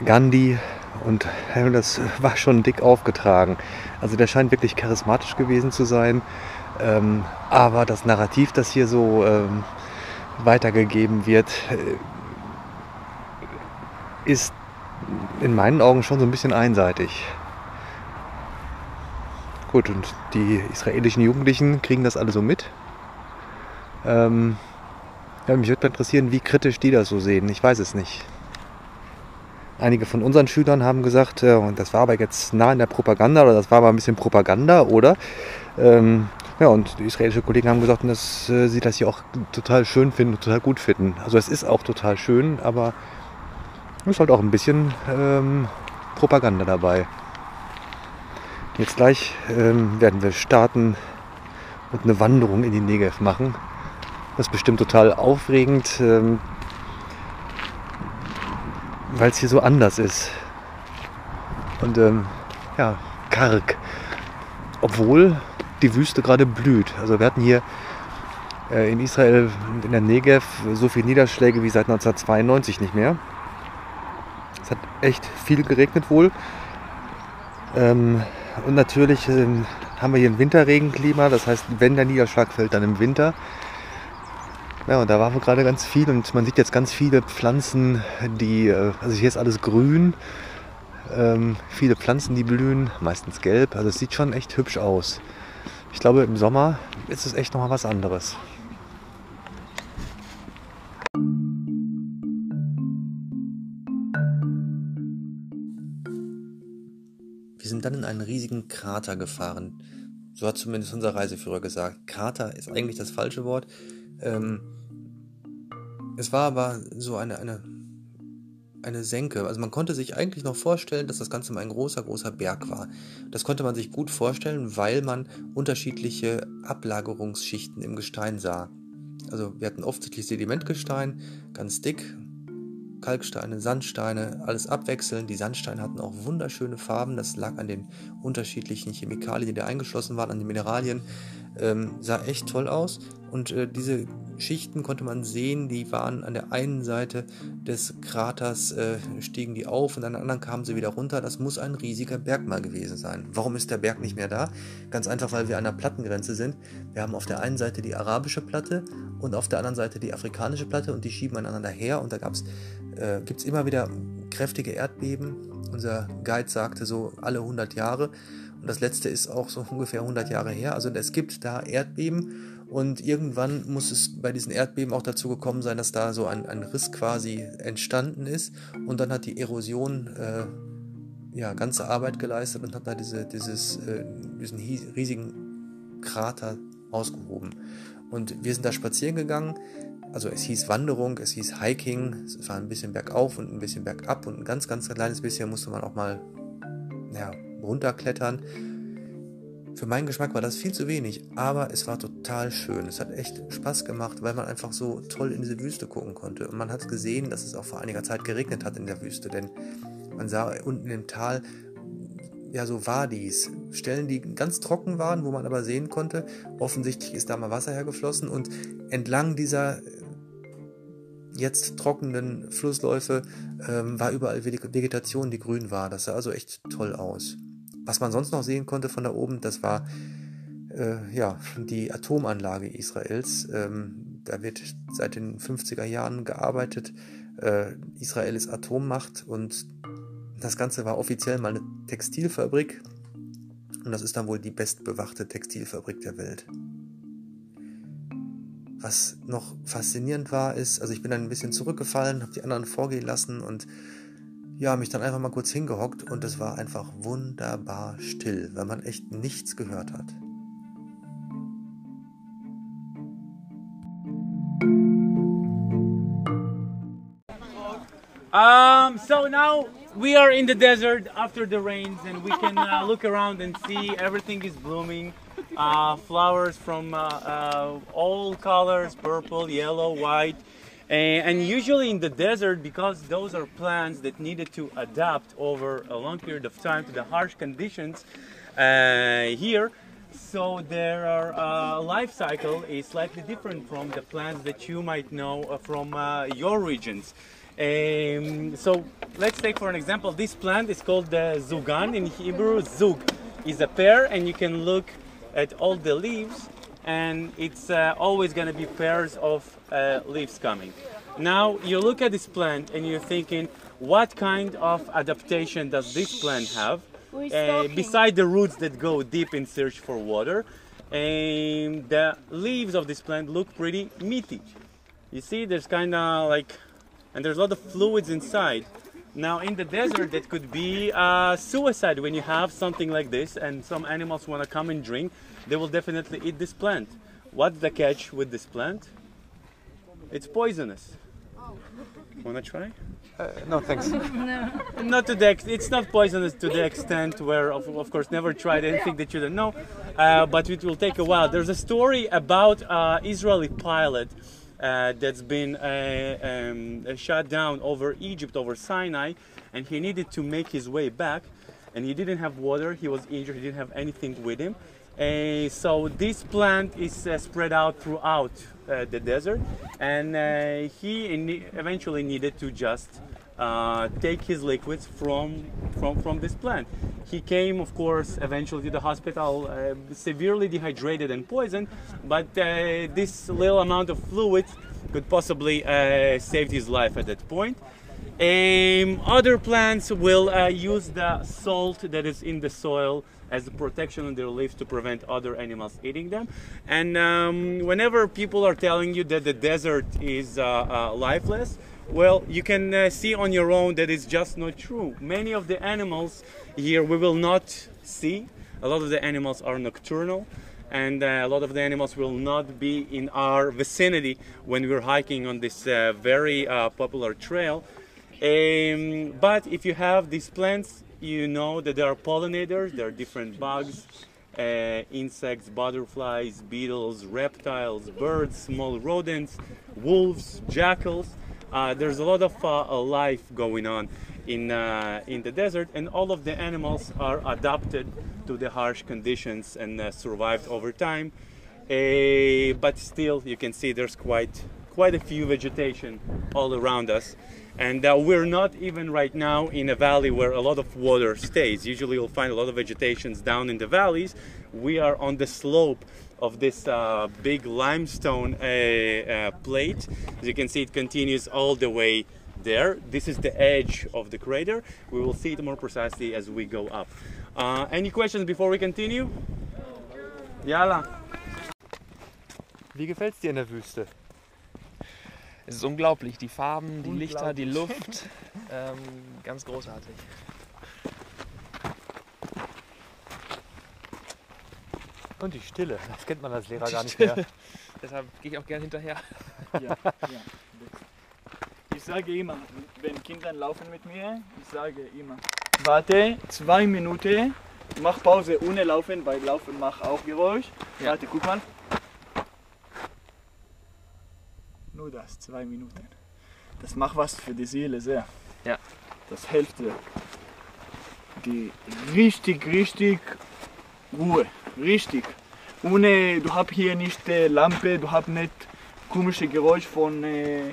Gandhi. Und das war schon dick aufgetragen. Also der scheint wirklich charismatisch gewesen zu sein. Ähm, aber das Narrativ, das hier so ähm, weitergegeben wird, äh, ist in meinen Augen schon so ein bisschen einseitig. Gut, und die israelischen Jugendlichen kriegen das alle so mit. Ähm, ja, mich würde interessieren, wie kritisch die das so sehen. Ich weiß es nicht. Einige von unseren Schülern haben gesagt, äh, und das war aber jetzt nah in der Propaganda oder das war aber ein bisschen Propaganda, oder? Ähm, ja, und die israelischen Kollegen haben gesagt, dass äh, sie das hier auch total schön finden, total gut finden. Also es ist auch total schön, aber es ist halt auch ein bisschen ähm, Propaganda dabei. Jetzt gleich ähm, werden wir starten und eine Wanderung in die Negev machen. Das ist bestimmt total aufregend, ähm, weil es hier so anders ist. Und ähm, ja, karg. Obwohl die Wüste gerade blüht. Also wir hatten hier äh, in Israel, in der Negev, so viele Niederschläge wie seit 1992 nicht mehr. Es hat echt viel geregnet wohl. Ähm, und natürlich ähm, haben wir hier ein Winterregenklima. Das heißt, wenn der Niederschlag fällt, dann im Winter. Ja, und da waren wir gerade ganz viel und man sieht jetzt ganz viele Pflanzen, die, äh, also hier ist alles grün, ähm, viele Pflanzen, die blühen, meistens gelb. Also es sieht schon echt hübsch aus. Ich glaube, im Sommer ist es echt nochmal was anderes. Wir sind dann in einen riesigen Krater gefahren. So hat zumindest unser Reiseführer gesagt. Krater ist eigentlich das falsche Wort. Ähm, es war aber so eine, eine eine Senke. Also man konnte sich eigentlich noch vorstellen, dass das Ganze mal ein großer, großer Berg war. Das konnte man sich gut vorstellen, weil man unterschiedliche Ablagerungsschichten im Gestein sah. Also wir hatten offensichtlich Sedimentgestein, ganz dick, Kalksteine, Sandsteine, alles abwechselnd. Die Sandsteine hatten auch wunderschöne Farben. Das lag an den unterschiedlichen Chemikalien, die da eingeschlossen waren, an den Mineralien. Ähm, sah echt toll aus. Und äh, diese Schichten konnte man sehen, die waren an der einen Seite des Kraters, äh, stiegen die auf und an der anderen kamen sie wieder runter. Das muss ein riesiger Berg mal gewesen sein. Warum ist der Berg nicht mehr da? Ganz einfach, weil wir an der Plattengrenze sind. Wir haben auf der einen Seite die arabische Platte und auf der anderen Seite die afrikanische Platte und die schieben einander her und da äh, gibt es immer wieder kräftige Erdbeben. Unser Guide sagte so alle 100 Jahre das letzte ist auch so ungefähr 100 Jahre her. Also es gibt da Erdbeben und irgendwann muss es bei diesen Erdbeben auch dazu gekommen sein, dass da so ein, ein Riss quasi entstanden ist. Und dann hat die Erosion äh, ja, ganze Arbeit geleistet und hat da diese, dieses, äh, diesen riesigen Krater ausgehoben. Und wir sind da spazieren gegangen. Also es hieß Wanderung, es hieß Hiking, es war ein bisschen bergauf und ein bisschen bergab und ein ganz, ganz kleines bisschen musste man auch mal ja, runterklettern. Für meinen Geschmack war das viel zu wenig, aber es war total schön. Es hat echt Spaß gemacht, weil man einfach so toll in diese Wüste gucken konnte. Und man hat gesehen, dass es auch vor einiger Zeit geregnet hat in der Wüste, denn man sah unten im Tal ja so Wadis, Stellen, die ganz trocken waren, wo man aber sehen konnte, offensichtlich ist da mal Wasser hergeflossen und entlang dieser äh, jetzt trockenen Flussläufe ähm, war überall Vegetation, die grün war. Das sah also echt toll aus. Was man sonst noch sehen konnte von da oben, das war äh, ja, die Atomanlage Israels. Ähm, da wird seit den 50er Jahren gearbeitet. Äh, Israel ist Atommacht und das Ganze war offiziell mal eine Textilfabrik. Und das ist dann wohl die bestbewachte Textilfabrik der Welt. Was noch faszinierend war, ist, also ich bin dann ein bisschen zurückgefallen, habe die anderen vorgehen lassen und ja, mich dann einfach mal kurz hingehockt und es war einfach wunderbar still, weil man echt nichts gehört hat. Um, so now we are in the desert after the rains and we can uh, look around and see everything is blooming. Uh, flowers from uh, uh all colors, purple, yellow, white. And usually in the desert, because those are plants that needed to adapt over a long period of time to the harsh conditions uh, here, so their uh, life cycle is slightly different from the plants that you might know uh, from uh, your regions. Um, so let's take for an example, this plant is called the zugan in Hebrew. Zug is a pear and you can look at all the leaves and it's uh, always going to be pairs of uh, leaves coming. Now you look at this plant and you're thinking, what kind of adaptation does this plant have? Uh, beside the roots that go deep in search for water, and the leaves of this plant look pretty meaty. You see, there's kind of like, and there's a lot of fluids inside. Now, in the desert, that could be uh, suicide when you have something like this and some animals want to come and drink, they will definitely eat this plant. What's the catch with this plant? It's poisonous. Wanna try? Uh, no, thanks. no. Not to the ex- it's not poisonous to the extent where, of, of course, never tried anything that you don't know, uh, but it will take a while. There's a story about uh, Israeli pilot uh, that's been uh, um, shot down over Egypt, over Sinai, and he needed to make his way back, and he didn't have water. He was injured. He didn't have anything with him. Uh, so this plant is uh, spread out throughout uh, the desert, and uh, he eventually needed to just uh, take his liquids from, from from this plant. He came, of course, eventually to the hospital, uh, severely dehydrated and poisoned, but this little amount of fluid could possibly saved his life at that point. Um, other plants will use the salt that is in the soil as a protection on their leaves to prevent other animals eating them. And um, whenever people are telling you that the desert is uh, uh, lifeless, well, you can uh, see on your own that it's just not true. Many of the animals here we will not see. A lot of the animals are nocturnal and uh, a lot of the animals will not be in our vicinity when we're hiking on this uh, very uh, popular trail. Um, but if you have these plants, you know that there are pollinators, there are different bugs, uh, insects, butterflies, beetles, reptiles, birds, small rodents, wolves, jackals. Uh, there's a lot of uh, life going on in, uh, in the desert, and all of the animals are adapted to the harsh conditions and uh, survived over time. Uh, but still, you can see there's quite quite a few vegetation all around us, and uh, we're not even right now in a valley where a lot of water stays. Usually, you'll find a lot of vegetations down in the valleys. We are on the slope of this uh, big limestone uh, uh, plate. As you can see, it continues all the way there. This is the edge of the crater. We will see it more precisely as we go up. Uh, any questions before we continue? Yala. Wie gefällt's dir in der Wüste? Es ist unglaublich, die Farben, die Lichter, die Luft, ähm, ganz großartig. Und die Stille. Das kennt man als Lehrer gar nicht mehr. Deshalb gehe ich auch gern hinterher. Ja, ja. Ich sage immer, wenn Kinder laufen mit mir, ich sage immer, warte zwei Minuten, mach Pause ohne Laufen, weil Laufen macht auch Geräusch. Ja. Warte, guck mal. Nur das, zwei Minuten. Das macht was für die Seele sehr. Ja. Das hilft dir. Die richtig, richtig Ruhe. Richtig. Ohne, du hast hier nicht äh, Lampe, du hast nicht komische Geräusch von, äh,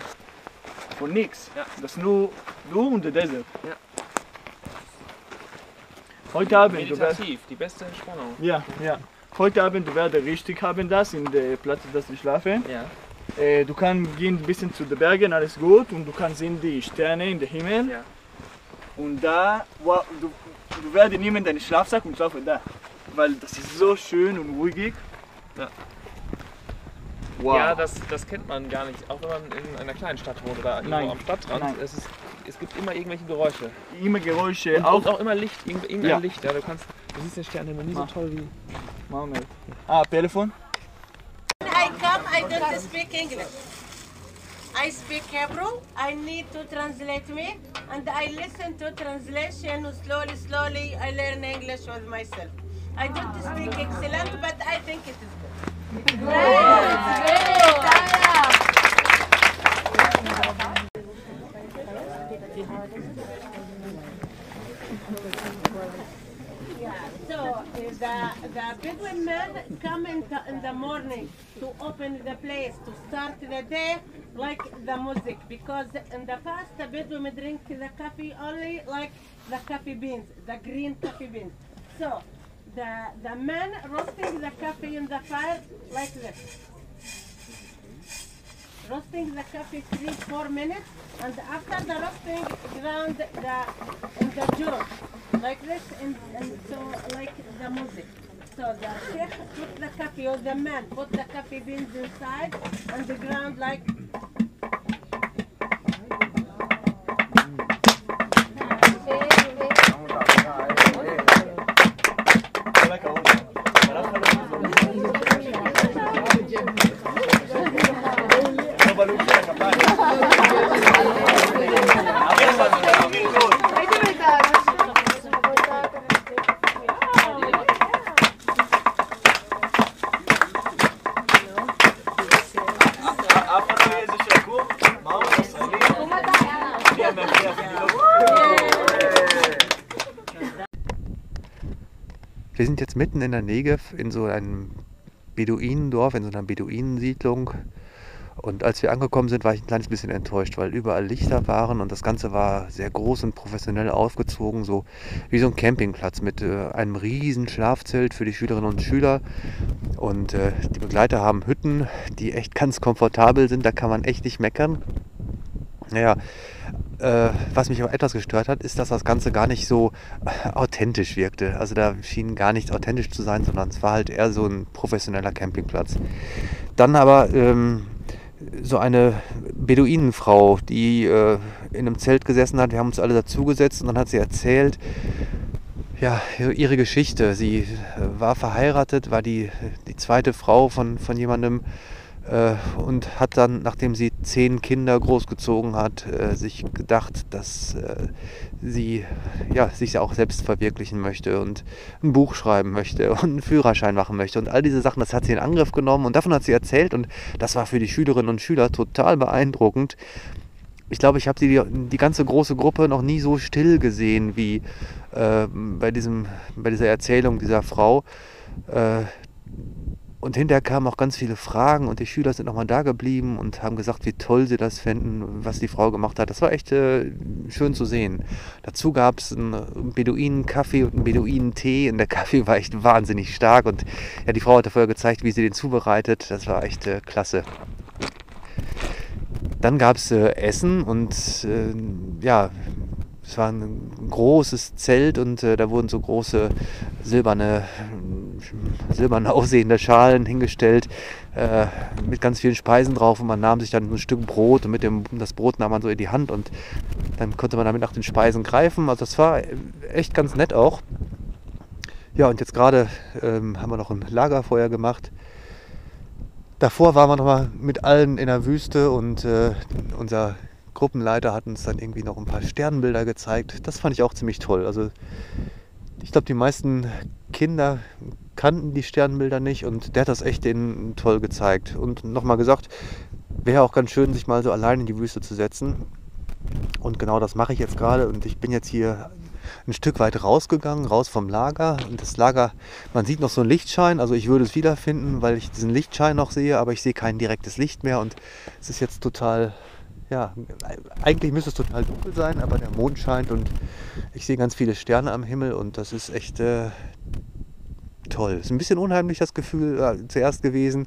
von nix. Ja. Das ist nur du und der Desert. Ja. Heute Abend, du wirst, Meditativ, die beste Entspannung. ja, ja. Heute Abend, du wirst richtig haben das in der Platz, dass ich schlafe. Ja. Äh, du kannst gehen ein bisschen zu den Bergen, alles gut, und du kannst sehen die Sterne in den Himmel. Ja. Und da, wow, du, du wirst nehmen deinen Schlafsack und schlafen da. Weil das ist so schön und ruhig. Ja. Wow. Ja, das, das kennt man gar nicht, auch wenn man in einer kleinen Stadt wohnt oder irgendwo Nein. am Stadtrand. Nein. Es, ist, es gibt immer irgendwelche Geräusche. Immer Geräusche, Und auch. auch, auch immer Licht, irgend- irgendein Ja. Licht. Ja, du, kannst, du siehst den Sternenhimmel nie so toll wie. Moment. Ah, Telefon? I come, I don't speak English. I speak Hebrew. I need to translate me, and I listen to translation slowly, slowly. I learn English with myself. I don't speak excellent, but I think it is good. So uh, the the Bedouin men come in the, in the morning to open the place to start the day like the music because in the past the Bedouin drink the coffee only like the coffee beans, the green coffee beans. So the the men roasting the coffee in the fire like this. Roasting the coffee three four minutes, and after the roasting, ground the in the jar like this, and, and so like the music. So the sheikh put the coffee, or the man put the coffee beans inside, and the ground like. Wir sind jetzt mitten in der Negev in so einem Beduinendorf, in so einer Beduinensiedlung. Und als wir angekommen sind, war ich ein kleines bisschen enttäuscht, weil überall Lichter waren und das Ganze war sehr groß und professionell aufgezogen, so wie so ein Campingplatz mit äh, einem riesen Schlafzelt für die Schülerinnen und Schüler. Und äh, die Begleiter haben Hütten, die echt ganz komfortabel sind, da kann man echt nicht meckern. Naja, äh, was mich aber etwas gestört hat, ist, dass das Ganze gar nicht so äh, authentisch wirkte. Also da schien gar nicht authentisch zu sein, sondern es war halt eher so ein professioneller Campingplatz. Dann aber ähm, so eine Beduinenfrau, die äh, in einem Zelt gesessen hat. Wir haben uns alle dazugesetzt und dann hat sie erzählt, ja, ihre Geschichte. Sie äh, war verheiratet, war die, die zweite Frau von, von jemandem und hat dann, nachdem sie zehn Kinder großgezogen hat, äh, sich gedacht, dass äh, sie ja, sich auch selbst verwirklichen möchte und ein Buch schreiben möchte und einen Führerschein machen möchte. Und all diese Sachen, das hat sie in Angriff genommen und davon hat sie erzählt und das war für die Schülerinnen und Schüler total beeindruckend. Ich glaube, ich habe die, die ganze große Gruppe noch nie so still gesehen wie äh, bei, diesem, bei dieser Erzählung dieser Frau. Äh, und hinterher kamen auch ganz viele Fragen und die Schüler sind nochmal da geblieben und haben gesagt, wie toll sie das fänden, was die Frau gemacht hat. Das war echt äh, schön zu sehen. Dazu gab es einen Beduinen-Kaffee und einen Beduinen-Tee und der Kaffee war echt wahnsinnig stark und ja, die Frau hatte vorher gezeigt, wie sie den zubereitet. Das war echt äh, klasse. Dann gab es äh, Essen und äh, ja, es war ein großes Zelt und äh, da wurden so große silberne, silberne aussehende Schalen hingestellt äh, mit ganz vielen Speisen drauf und man nahm sich dann ein Stück Brot und mit dem das Brot nahm man so in die Hand und dann konnte man damit nach den Speisen greifen. Also das war echt ganz nett auch. Ja, und jetzt gerade ähm, haben wir noch ein Lagerfeuer gemacht. Davor waren wir noch mal mit allen in der Wüste und äh, unser Gruppenleiter hat uns dann irgendwie noch ein paar Sternbilder gezeigt. Das fand ich auch ziemlich toll. Also ich glaube, die meisten Kinder kannten die Sternbilder nicht und der hat das echt denen toll gezeigt. Und nochmal gesagt, wäre auch ganz schön, sich mal so allein in die Wüste zu setzen. Und genau das mache ich jetzt gerade. Und ich bin jetzt hier ein Stück weit rausgegangen, raus vom Lager. Und das Lager, man sieht noch so einen Lichtschein. Also ich würde es wiederfinden, weil ich diesen Lichtschein noch sehe, aber ich sehe kein direktes Licht mehr. Und es ist jetzt total ja, eigentlich müsste es total dunkel sein, aber der Mond scheint und ich sehe ganz viele Sterne am Himmel und das ist echt äh, toll. Ist ein bisschen unheimlich das Gefühl äh, zuerst gewesen,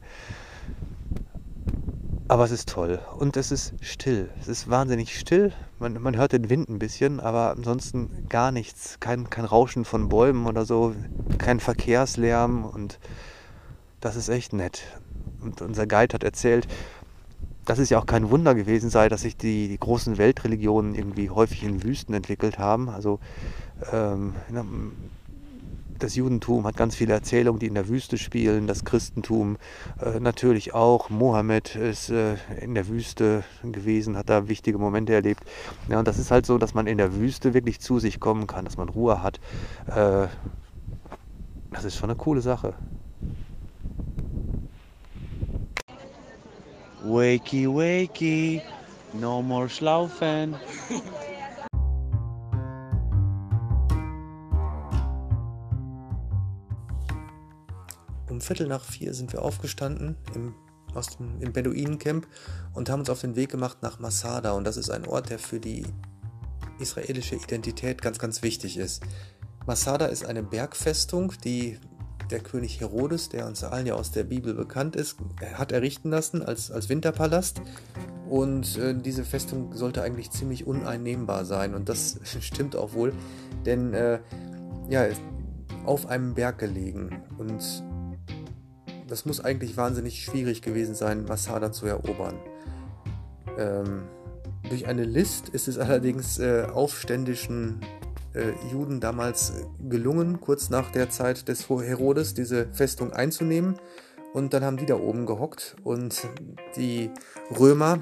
aber es ist toll und es ist still. Es ist wahnsinnig still. Man, man hört den Wind ein bisschen, aber ansonsten gar nichts. Kein, kein Rauschen von Bäumen oder so, kein Verkehrslärm und das ist echt nett. Und unser Guide hat erzählt, dass es ja auch kein Wunder gewesen sei, dass sich die, die großen Weltreligionen irgendwie häufig in Wüsten entwickelt haben. Also ähm, das Judentum hat ganz viele Erzählungen, die in der Wüste spielen. Das Christentum äh, natürlich auch. Mohammed ist äh, in der Wüste gewesen, hat da wichtige Momente erlebt. Ja, und das ist halt so, dass man in der Wüste wirklich zu sich kommen kann, dass man Ruhe hat. Äh, das ist schon eine coole Sache. Wakey, wakey, no more schlaufen. Um Viertel nach vier sind wir aufgestanden im, aus dem, im Beduinencamp und haben uns auf den Weg gemacht nach Masada. Und das ist ein Ort, der für die israelische Identität ganz, ganz wichtig ist. Masada ist eine Bergfestung, die der König Herodes, der uns allen ja aus der Bibel bekannt ist, hat errichten lassen als, als Winterpalast. Und äh, diese Festung sollte eigentlich ziemlich uneinnehmbar sein. Und das stimmt auch wohl, denn äh, ja, auf einem Berg gelegen. Und das muss eigentlich wahnsinnig schwierig gewesen sein, Masada zu erobern. Ähm, durch eine List ist es allerdings äh, aufständischen äh, Juden damals gelungen, kurz nach der Zeit des Herodes diese Festung einzunehmen. Und dann haben die da oben gehockt und die Römer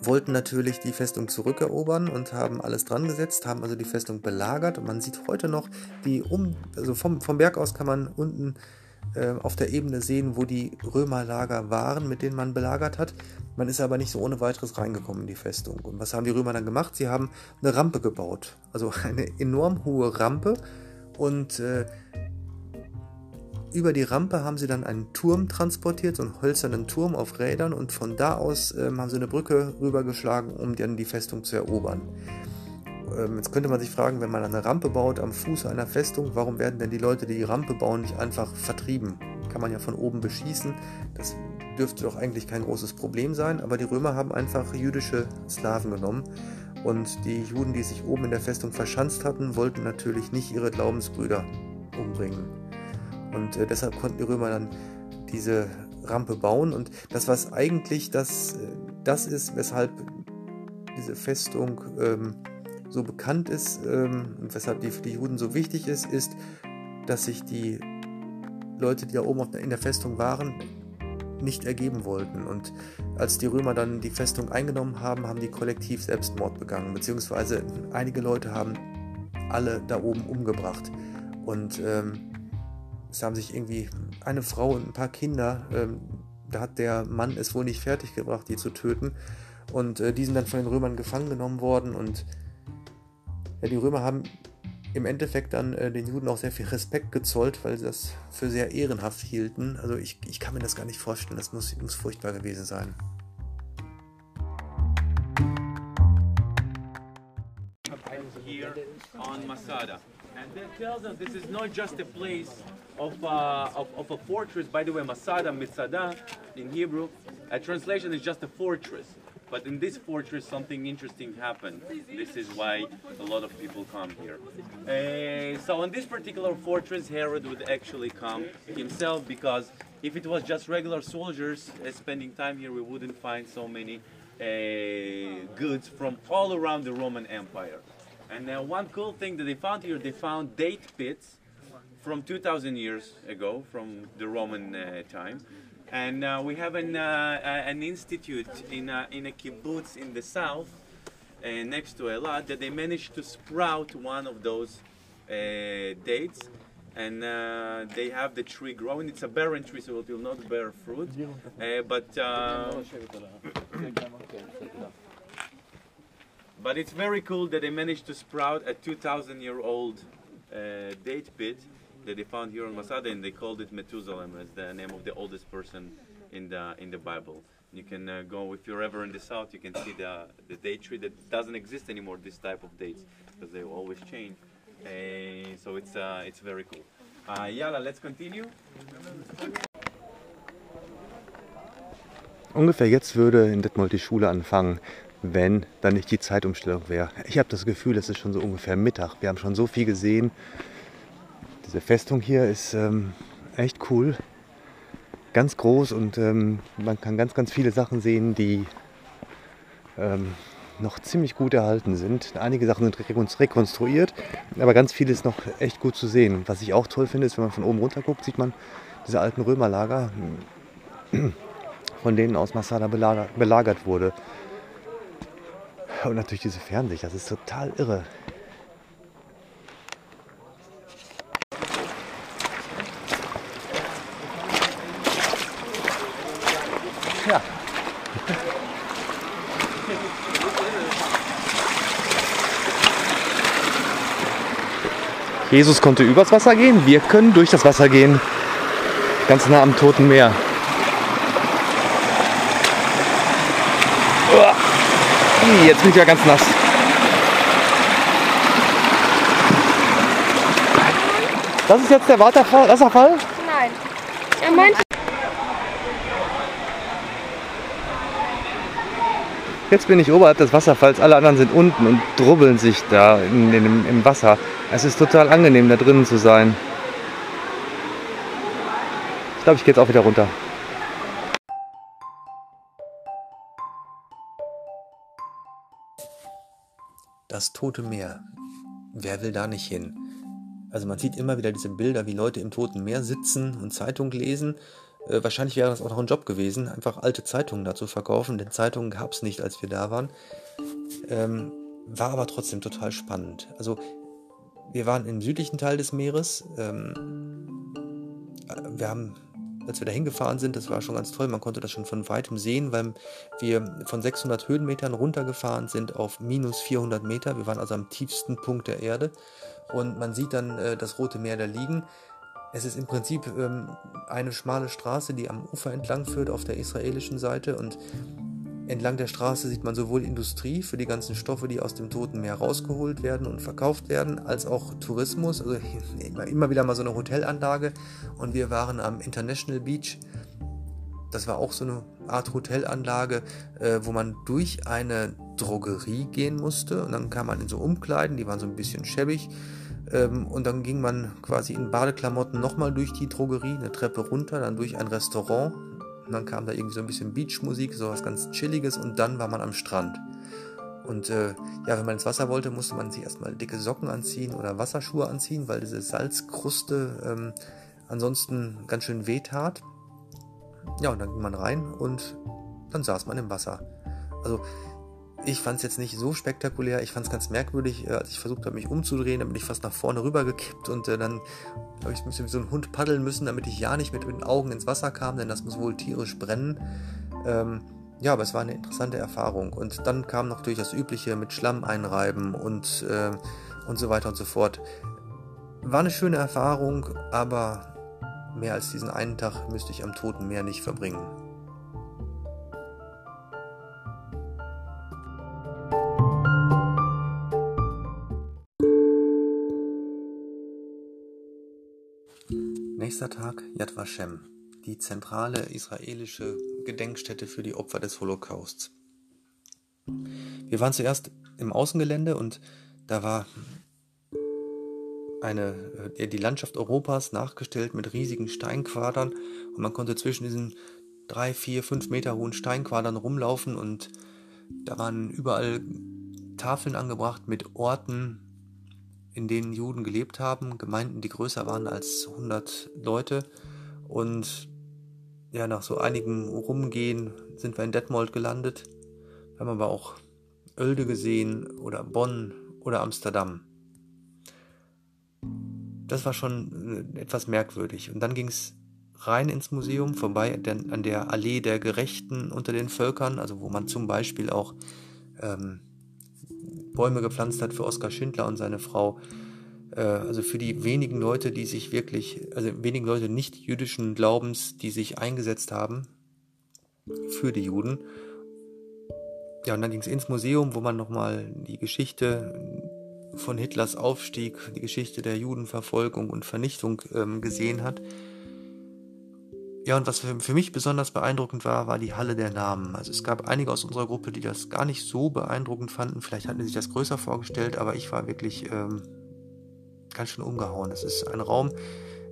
wollten natürlich die Festung zurückerobern und haben alles dran gesetzt, haben also die Festung belagert. Und man sieht heute noch die um, also vom, vom Berg aus kann man unten äh, auf der Ebene sehen, wo die Römerlager waren, mit denen man belagert hat. Man ist aber nicht so ohne weiteres reingekommen in die Festung. Und was haben die Römer dann gemacht? Sie haben eine Rampe gebaut. Also eine enorm hohe Rampe. Und äh, über die Rampe haben sie dann einen Turm transportiert, so einen hölzernen Turm auf Rädern und von da aus ähm, haben sie eine Brücke rübergeschlagen, um dann die Festung zu erobern. Ähm, jetzt könnte man sich fragen, wenn man eine Rampe baut am Fuße einer Festung, warum werden denn die Leute, die die Rampe bauen, nicht einfach vertrieben? Kann man ja von oben beschießen. Das dürfte doch eigentlich kein großes Problem sein, aber die Römer haben einfach jüdische Sklaven genommen und die Juden, die sich oben in der Festung verschanzt hatten, wollten natürlich nicht ihre Glaubensbrüder umbringen. Und äh, deshalb konnten die Römer dann diese Rampe bauen. Und das, was eigentlich das, äh, das ist, weshalb diese Festung ähm, so bekannt ist ähm, und weshalb die für die Juden so wichtig ist, ist, dass sich die Leute, die da oben in der Festung waren, nicht ergeben wollten. Und als die Römer dann die Festung eingenommen haben, haben die kollektiv Selbstmord begangen, beziehungsweise einige Leute haben alle da oben umgebracht. Und ähm, es haben sich irgendwie eine Frau und ein paar Kinder, ähm, da hat der Mann es wohl nicht fertiggebracht, die zu töten. Und äh, die sind dann von den Römern gefangen genommen worden. Und ja, die Römer haben im Endeffekt dann äh, den Juden auch sehr viel Respekt gezollt, weil sie das für sehr ehrenhaft hielten. Also ich, ich kann mir das gar nicht vorstellen, das muss, muss furchtbar gewesen sein. Here on Masada. And that tells us this is not just a place of, uh, of, of, a fortress. By the way, Masada, Mitzada in Hebrew, a translation is just a fortress. But in this fortress, something interesting happened. This is why a lot of people come here. Uh, so, in this particular fortress, Herod would actually come himself because if it was just regular soldiers uh, spending time here, we wouldn't find so many uh, goods from all around the Roman Empire. And one cool thing that they found here, they found date pits from 2,000 years ago, from the Roman time. And uh, we have an, uh, an institute in a, in a kibbutz in the south, uh, next to Elad, that they managed to sprout one of those uh, dates. And uh, they have the tree growing. It's a barren tree, so it will not bear fruit. but but it's very cool that they managed to sprout a 2,000 year old date pit that they found here on Masada, and they called it Methuselah as the name of the oldest person in the in the Bible. You can uh, go if you're ever in the south, you can see the the date tree that doesn't exist anymore. This type of dates because they always change. Uh, so it's uh, it's very cool. Uh, Yala, let's continue. Ungefähr jetzt würde in Detmold die Schule anfangen, wenn dann nicht die Zeitumstellung wäre. Ich habe das Gefühl, es ist schon so ungefähr Mittag. Wir haben schon so viel gesehen. Diese Festung hier ist ähm, echt cool. Ganz groß und ähm, man kann ganz, ganz viele Sachen sehen, die ähm, noch ziemlich gut erhalten sind. Einige Sachen sind rekonstruiert, aber ganz viel ist noch echt gut zu sehen. Was ich auch toll finde, ist, wenn man von oben runter guckt, sieht man diese alten Römerlager, von denen aus Masada belagert wurde. Und natürlich diese Fernsicht, das ist total irre. Jesus konnte übers Wasser gehen, wir können durch das Wasser gehen. Ganz nah am Toten Meer. Jetzt bin ich ja ganz nass. Das ist jetzt der Wasserfall? Nein. Er meinte. Jetzt bin ich oberhalb des Wasserfalls, alle anderen sind unten und drubbeln sich da in, in, im Wasser. Es ist total angenehm, da drinnen zu sein. Ich glaube, ich gehe jetzt auch wieder runter. Das Tote Meer. Wer will da nicht hin? Also man sieht immer wieder diese Bilder, wie Leute im Toten Meer sitzen und Zeitung lesen äh, wahrscheinlich wäre das auch noch ein Job gewesen, einfach alte Zeitungen da zu verkaufen, denn Zeitungen gab es nicht, als wir da waren. Ähm, war aber trotzdem total spannend. Also wir waren im südlichen Teil des Meeres. Ähm, wir haben, als wir da hingefahren sind, das war schon ganz toll, man konnte das schon von weitem sehen, weil wir von 600 Höhenmetern runtergefahren sind auf minus 400 Meter. Wir waren also am tiefsten Punkt der Erde und man sieht dann äh, das Rote Meer da liegen Es ist im Prinzip ähm, eine schmale Straße, die am Ufer entlang führt auf der israelischen Seite und entlang der Straße sieht man sowohl Industrie für die ganzen Stoffe, die aus dem Toten Meer rausgeholt werden und verkauft werden, als auch Tourismus, also immer wieder mal so eine Hotelanlage. Und wir waren am International Beach. Das war auch so eine Art Hotelanlage, äh, wo man durch eine Drogerie gehen musste. Und dann kam man in so Umkleiden, die waren so ein bisschen schäbig und dann ging man quasi in Badeklamotten nochmal durch die Drogerie, eine Treppe runter, dann durch ein Restaurant. Und dann kam da irgendwie so ein bisschen Beachmusik, so was ganz Chilliges und dann war man am Strand. Und äh, ja, wenn man ins Wasser wollte, musste man sich erstmal dicke Socken anziehen oder Wasserschuhe anziehen, weil diese Salzkruste ähm, ansonsten ganz schön weh tat. Ja, und dann ging man rein und dann saß man im Wasser. Also ich fand es jetzt nicht so spektakulär. Ich fand es ganz merkwürdig, äh, als ich versucht habe, mich umzudrehen, dann bin ich fast nach vorne rüber gekippt und äh, dann habe ich ein bisschen wie so ein Hund paddeln müssen, damit ich ja nicht mit den Augen ins Wasser kam, denn das muss wohl tierisch brennen. Ähm, ja, aber es war eine interessante Erfahrung. Und dann kam noch durch das Übliche mit Schlamm einreiben und, äh, und so weiter und so fort. War eine schöne Erfahrung, aber mehr als diesen einen Tag müsste ich am Toten Meer nicht verbringen. Nächster Tag Yad Vashem, die zentrale israelische Gedenkstätte für die Opfer des Holocausts. Wir waren zuerst im Außengelände und da war eine, äh, die Landschaft Europas nachgestellt mit riesigen Steinquadern und man konnte zwischen diesen drei, vier, fünf Meter hohen Steinquadern rumlaufen und da waren überall Tafeln angebracht mit Orten, in denen Juden gelebt haben, Gemeinden, die größer waren als 100 Leute. Und ja, nach so einigem Rumgehen sind wir in Detmold gelandet. Wir haben aber auch Oelde gesehen oder Bonn oder Amsterdam. Das war schon äh, etwas merkwürdig. Und dann ging es rein ins Museum, vorbei an der Allee der Gerechten unter den Völkern, also wo man zum Beispiel auch ähm, Bäume gepflanzt hat für Oskar Schindler und seine Frau. Äh, also für die wenigen Leute, die sich wirklich, also wenigen Leute nicht jüdischen Glaubens, die sich eingesetzt haben für die Juden. Ja, und dann ging es ins Museum, wo man nochmal die Geschichte von Hitlers Aufstieg, die Geschichte der Judenverfolgung und Vernichtung ähm, gesehen hat. Ja, und was für mich besonders beeindruckend war, war die Halle der Namen. Also es gab einige aus unserer Gruppe, die das gar nicht so beeindruckend fanden. Vielleicht hatten sie sich das größer vorgestellt, aber ich war wirklich ähm, ganz schön umgehauen. Es ist ein Raum,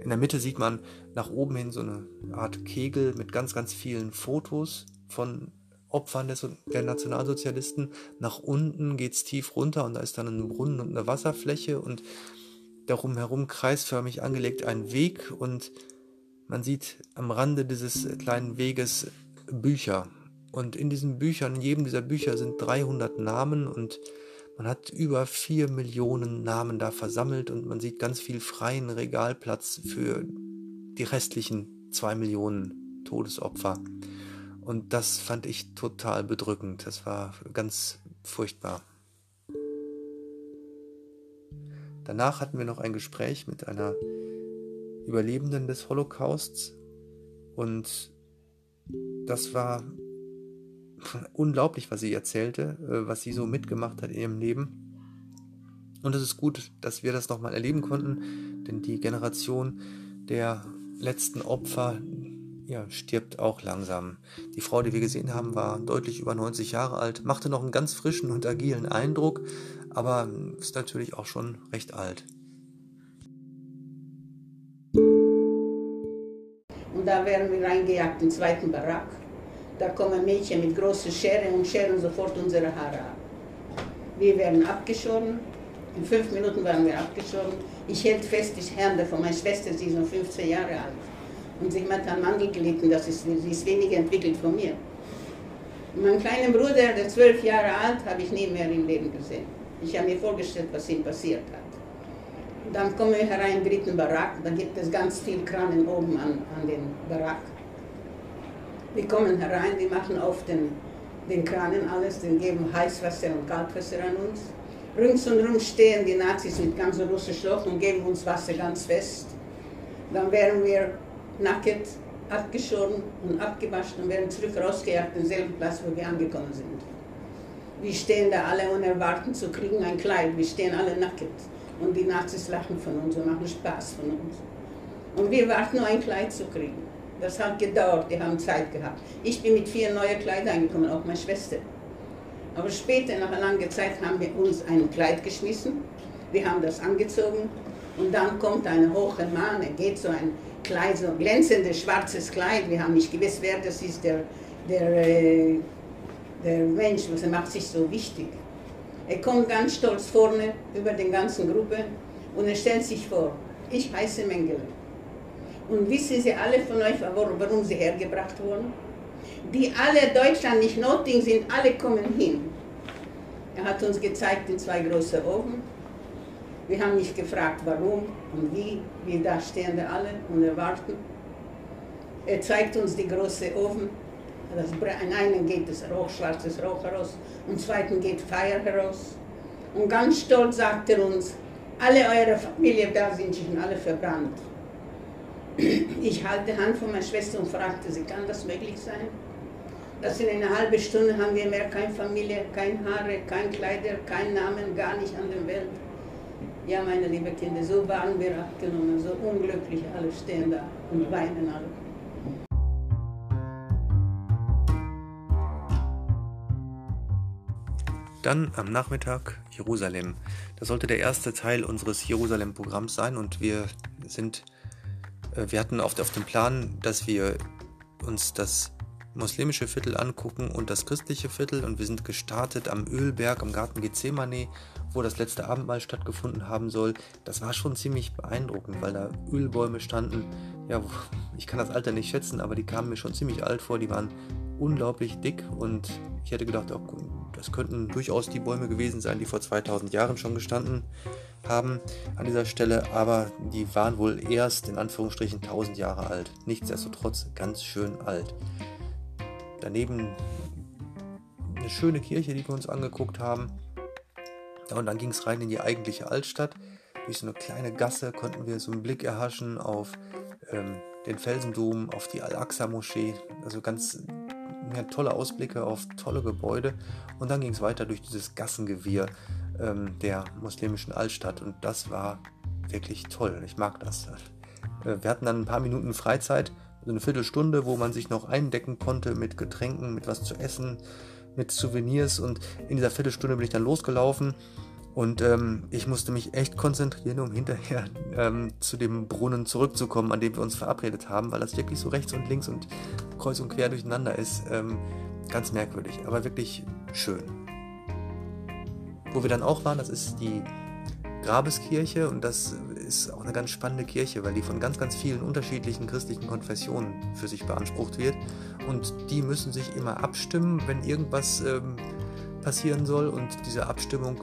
in der Mitte sieht man nach oben hin so eine Art Kegel mit ganz, ganz vielen Fotos von Opfern des, der Nationalsozialisten. Nach unten geht es tief runter und da ist dann ein Brunnen und eine Wasserfläche und darum herum kreisförmig angelegt ein Weg und man sieht am Rande dieses kleinen Weges Bücher. Und in diesen Büchern, in jedem dieser Bücher sind 300 Namen und man hat über 4 Millionen Namen da versammelt und man sieht ganz viel freien Regalplatz für die restlichen 2 Millionen Todesopfer. Und das fand ich total bedrückend. Das war ganz furchtbar. Danach hatten wir noch ein Gespräch mit einer Überlebenden des Holocausts. Und das war unglaublich, was sie erzählte, äh, was sie so mitgemacht hat in ihrem Leben. Und es ist gut, dass wir das nochmal erleben konnten, denn die Generation der letzten Opfer ja, stirbt auch langsam. Die Frau, die wir gesehen haben, war deutlich über 90 Jahre alt, machte noch einen ganz frischen und agilen Eindruck, aber ist natürlich auch schon recht alt. Da werden wir reingejagt im zweiten Barack. Da kommen Mädchen mit großen Scheren und scheren sofort unsere Haare ab. Wir werden abgeschoren. In fünf Minuten waren wir abgeschoren. Ich hält fest die Hände von meiner Schwester, sie ist noch 15 Jahre alt. Und sie hat einen Mandel gelitten, das ist, sie ist weniger entwickelt von mir. Meinen kleinen Bruder, der zwölf Jahre alt, habe ich nie mehr im Leben gesehen. Ich habe mir vorgestellt, was ihm passiert hat. Dann kommen wir herein in den dritten Barack, da gibt es ganz viel Kranen oben an, an den Barack. Wir kommen herein, die machen auf den, den Kranen alles, die geben Heißwasser und Kaltwasser an uns. Rings und rum stehen die Nazis mit ganz großen Schloch und geben uns Wasser ganz fest. Dann wären wir nackt, abgeschoren und abgewaschen und werden zurück rausgejagt, denselben Platz, wo wir angekommen sind. Wir stehen da alle und erwarten zu kriegen ein Kleid. Wir stehen alle nackt. Und die Nazis lachen von uns und machen Spaß von uns. Und wir warten nur ein Kleid zu kriegen. Das hat gedauert, die haben Zeit gehabt. Ich bin mit vier neuen Kleidern angekommen, auch meine Schwester. Aber später, nach einer langen Zeit, haben wir uns ein Kleid geschmissen. Wir haben das angezogen und dann kommt ein hoher Mann, er geht so ein Kleid, so glänzendes schwarzes Kleid. Wir haben nicht gewusst, wer das ist, der, der, äh, der Mensch, was er macht sich so wichtig. Er kommt ganz stolz vorne über die ganze Gruppe und er stellt sich vor, ich heiße Mengele. Und wissen Sie alle von euch, warum sie hergebracht wurden? Die alle Deutschland nicht Notting sind, alle kommen hin. Er hat uns gezeigt in zwei große Ofen. Wir haben nicht gefragt, warum und wie. Wir da stehen alle und erwarten. Er zeigt uns die große Ofen. Das, in einen geht das Rauch, schwarzes Rauch heraus, im zweiten geht Feuer heraus. Und ganz stolz sagt er uns, alle eure Familie da sind schon alle verbrannt. Ich halte die Hand von meiner Schwester und fragte sie, kann das möglich sein? Dass in einer halben Stunde haben wir mehr keine Familie, keine Haare, kein Kleider, keinen Namen, gar nicht an der Welt. Ja, meine lieben Kinder, so waren wir abgenommen, so unglücklich, alle stehen da und weinen alle. Dann am Nachmittag Jerusalem. Das sollte der erste Teil unseres Jerusalem-Programms sein und wir sind äh, wir hatten oft auf dem Plan, dass wir uns das muslimische Viertel angucken und das christliche Viertel und wir sind gestartet am Ölberg am Garten Gethsemane, wo das letzte Abendmahl stattgefunden haben soll. Das war schon ziemlich beeindruckend, weil da Ölbäume standen. Ja, ich kann das Alter nicht schätzen, aber die kamen mir schon ziemlich alt vor. Die waren unglaublich dick und ich hätte gedacht, oh, das könnten durchaus die Bäume gewesen sein, die vor 2000 Jahren schon gestanden haben an dieser Stelle, aber die waren wohl erst in Anführungsstrichen 1000 Jahre alt. Nichtsdestotrotz ganz schön alt. Daneben eine schöne Kirche, die wir uns angeguckt haben. Ja, und dann ging es rein in die eigentliche Altstadt. Durch so eine kleine Gasse konnten wir so einen Blick erhaschen auf ähm, den Felsendom, auf die Al-Aqsa-Moschee. Also ganz ja, tolle Ausblicke auf tolle Gebäude. Und dann ging es weiter durch dieses Gassengewirr ähm, der muslimischen Altstadt. Und das war wirklich toll. Ich mag das. Äh, wir hatten dann ein paar Minuten Freizeit, so eine Viertelstunde, wo man sich noch eindecken konnte mit Getränken, mit was zu essen, mit Souvenirs. Und in dieser Viertelstunde bin ich dann losgelaufen. Und ähm, ich musste mich echt konzentrieren, um hinterher ähm, zu dem Brunnen zurückzukommen, an dem wir uns verabredet haben, weil das wirklich so rechts und links und kreuz und quer durcheinander ist. Ähm, ganz merkwürdig, aber wirklich schön. Wo wir dann auch waren, das ist die Grabeskirche und das ist auch eine ganz spannende Kirche, weil die von ganz, ganz vielen unterschiedlichen christlichen Konfessionen für sich beansprucht wird. Und die müssen sich immer abstimmen, wenn irgendwas ähm, passieren soll. Und diese Abstimmung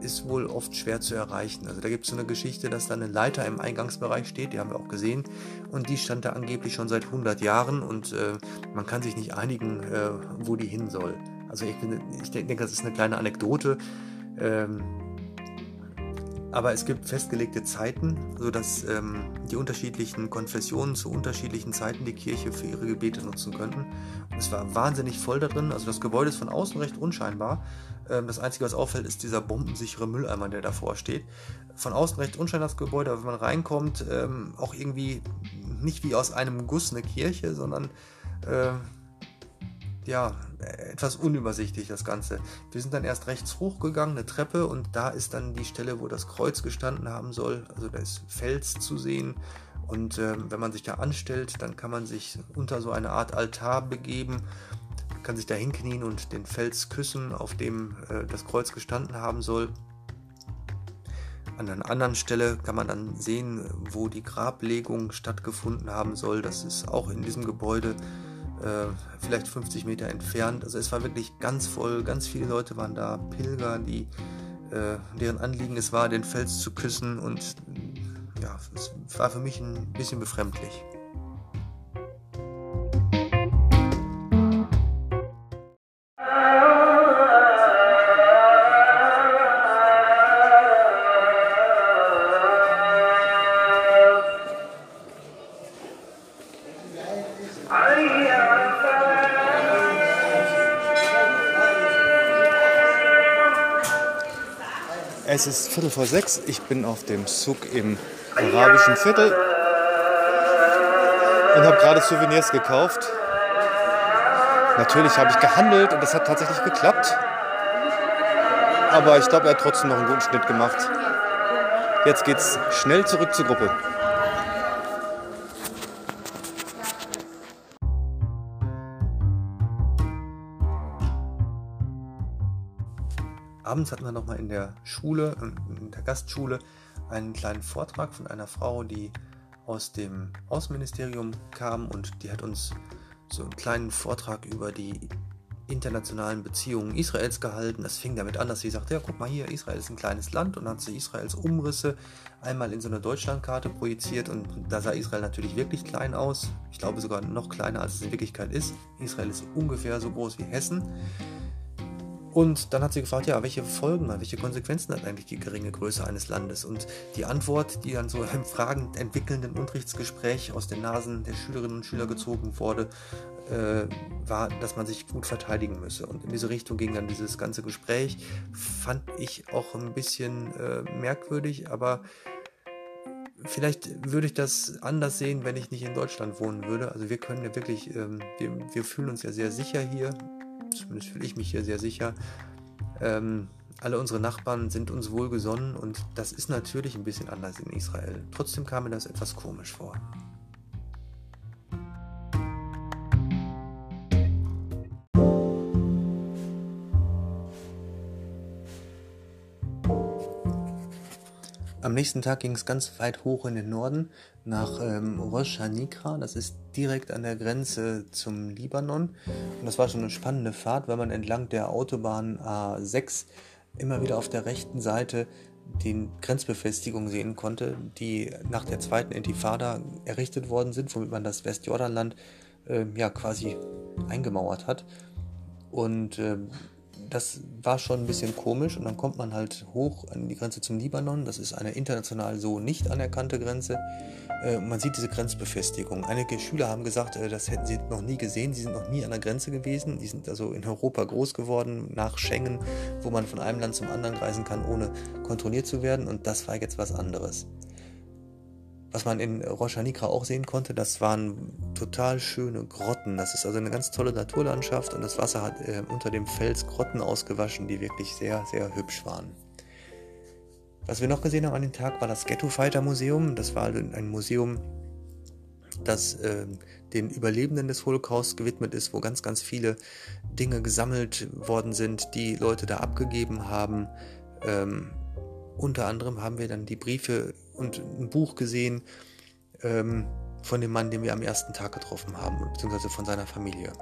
ist wohl oft schwer zu erreichen. Also da gibt es so eine Geschichte, dass da eine Leiter im Eingangsbereich steht, die haben wir auch gesehen. Und die stand da angeblich schon seit 100 Jahren und äh, man kann sich nicht einigen, äh, wo die hin soll. Also ich, ich denke, das ist eine kleine Anekdote. Ähm, aber es gibt festgelegte Zeiten, sodass ähm, die unterschiedlichen Konfessionen zu unterschiedlichen Zeiten die Kirche für ihre Gebete nutzen könnten. Und es war wahnsinnig voll da drin. Also das Gebäude ist von außen recht unscheinbar. Ähm, das Einzige, was auffällt, ist dieser bombensichere Mülleimer, der davor steht. Von außen recht unscheinbar das Gebäude, aber wenn man reinkommt, ähm, auch irgendwie nicht wie aus einem Guss eine Kirche, sondern äh, ja, etwas unübersichtlich das Ganze. Wir sind dann erst rechts hochgegangen, eine Treppe, und da ist dann die Stelle, wo das Kreuz gestanden haben soll. Also da ist Fels zu sehen. Und äh, wenn man sich da anstellt, dann kann man sich unter so eine Art Altar begeben, kann sich da hinknien und den Fels küssen, auf dem äh, das Kreuz gestanden haben soll. An einer anderen Stelle kann man dann sehen, wo die Grablegung stattgefunden haben soll. Das ist auch in diesem Gebäude äh, vielleicht 50 Meter entfernt. Also es war wirklich ganz voll, ganz viele Leute waren da, Pilger, die, äh, deren Anliegen es war, den Fels zu küssen und ja, es war für mich ein bisschen befremdlich. Es ist Viertel vor sechs. Ich bin auf dem Zug im arabischen Viertel und habe gerade Souvenirs gekauft. Natürlich habe ich gehandelt und das hat tatsächlich geklappt. Aber ich glaube, er hat trotzdem noch einen guten Schnitt gemacht. Jetzt geht's schnell zurück zur Gruppe. Abends hatten wir nochmal in der Schule, in der Gastschule, einen kleinen Vortrag von einer Frau, die aus dem Außenministerium kam und die hat uns so einen kleinen Vortrag über die internationalen Beziehungen Israels gehalten. Das fing damit an, dass sie sagte, ja guck mal hier, Israel ist ein kleines Land und dann hat sie Israels Umrisse einmal in so eine Deutschlandkarte projiziert und da sah Israel natürlich wirklich klein aus. Ich glaube sogar noch kleiner, als es in Wirklichkeit ist. Israel ist ungefähr so groß wie Hessen. Und dann hat sie gefragt, ja, welche Folgen, welche Konsequenzen hat eigentlich die geringe Größe eines Landes? Und die Antwort, die dann so im fragend entwickelnden Unterrichtsgespräch aus den Nasen der Schülerinnen und Schüler gezogen wurde, äh, war, dass man sich gut verteidigen müsse. Und in diese Richtung ging dann dieses ganze Gespräch. Fand ich auch ein bisschen äh, merkwürdig, aber vielleicht würde ich das anders sehen, wenn ich nicht in Deutschland wohnen würde. Also wir können ja wirklich, ähm, wir, wir fühlen uns ja sehr sicher hier zumindest fühle ich mich hier sehr sicher. Ähm, alle unsere Nachbarn sind uns wohlgesonnen und das ist natürlich ein bisschen anders in Israel. Trotzdem kam mir das etwas komisch vor. Am nächsten Tag ging es ganz weit hoch in den Norden nach ähm, Rosh Hanikra. Das ist direkt an der Grenze zum Libanon. Und das war schon eine spannende Fahrt, weil man entlang der Autobahn A6 immer wieder auf der rechten Seite die Grenzbefestigungen sehen konnte, die nach der zweiten Intifada errichtet worden sind, womit man das Westjordanland äh, ja quasi eingemauert hat. Und äh, das war schon ein bisschen komisch und dann kommt man halt hoch an die Grenze zum Libanon. Das ist eine international so nicht anerkannte Grenze. Äh, man sieht diese Grenzbefestigung. Einige Schüler haben gesagt, äh, das hätten sie noch nie gesehen. Sie sind noch nie an der Grenze gewesen. Die sind also in Europa groß geworden, nach Schengen, wo man von einem Land zum anderen reisen kann, ohne kontrolliert zu werden. Und das war jetzt was anderes. Was man in Rosh Hanikra auch sehen konnte, das waren total schöne Grotten. Das ist also eine ganz tolle Naturlandschaft und das Wasser hat äh, unter dem Fels Grotten ausgewaschen, die wirklich sehr, sehr hübsch waren. Was wir noch gesehen haben an dem Tag war das Ghetto Fighter Museum. Das war ein Museum, das äh, den Überlebenden des Holocaust gewidmet ist, wo ganz, ganz viele Dinge gesammelt worden sind, die Leute da abgegeben haben. Ähm, unter anderem haben wir dann die Briefe und ein Buch gesehen ähm, von dem Mann, den wir am ersten Tag getroffen haben, beziehungsweise von seiner Familie.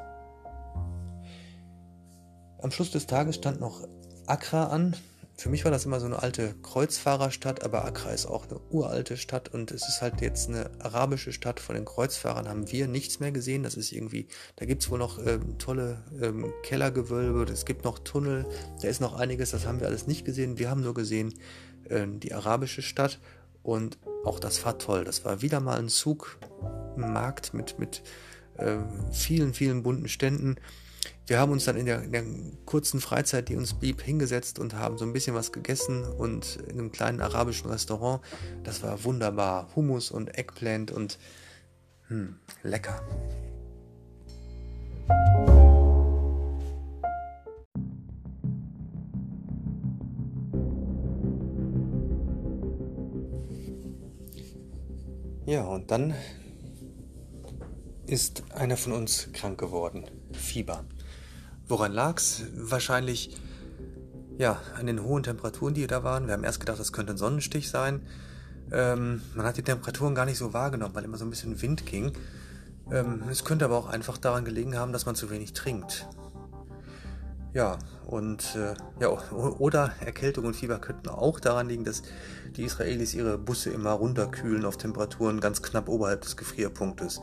Am Schluss des Tages stand noch Accra an. Für mich war das immer so eine alte Kreuzfahrerstadt, aber Accra ist auch eine uralte Stadt und es ist halt jetzt eine arabische Stadt. Von den Kreuzfahrern haben wir nichts mehr gesehen. Das ist irgendwie, da gibt es wohl noch ähm, tolle ähm, Kellergewölbe, es gibt noch Tunnel, da ist noch einiges, das haben wir alles nicht gesehen. Wir haben nur gesehen äh, die arabische Stadt und auch das war toll. Das war wieder mal ein Zug, ein Markt mit, mit äh, vielen, vielen bunten Ständen. Wir haben uns dann in der, in der, kurzen Freizeit, die uns blieb, hingesetzt und haben so ein bisschen was gegessen und in einem kleinen arabischen Restaurant. Das war wunderbar. Hummus und Eggplant und hm, lecker. Ja, und dann ist einer von uns krank geworden. Fieber. Woran lag's? Wahrscheinlich ja, an den hohen Temperaturen, die da waren. Wir haben erst gedacht, das könnte ein Sonnenstich sein. Ähm, man hat die Temperaturen gar nicht so wahrgenommen, weil immer so ein bisschen Wind ging. Ähm, es könnte aber auch einfach daran gelegen haben, dass man zu wenig trinkt. Ja, und äh, ja, oder Erkältung und Fieber könnten auch daran liegen, dass die Israelis ihre Busse immer runterkühlen auf Temperaturen ganz knapp oberhalb des Gefrierpunktes.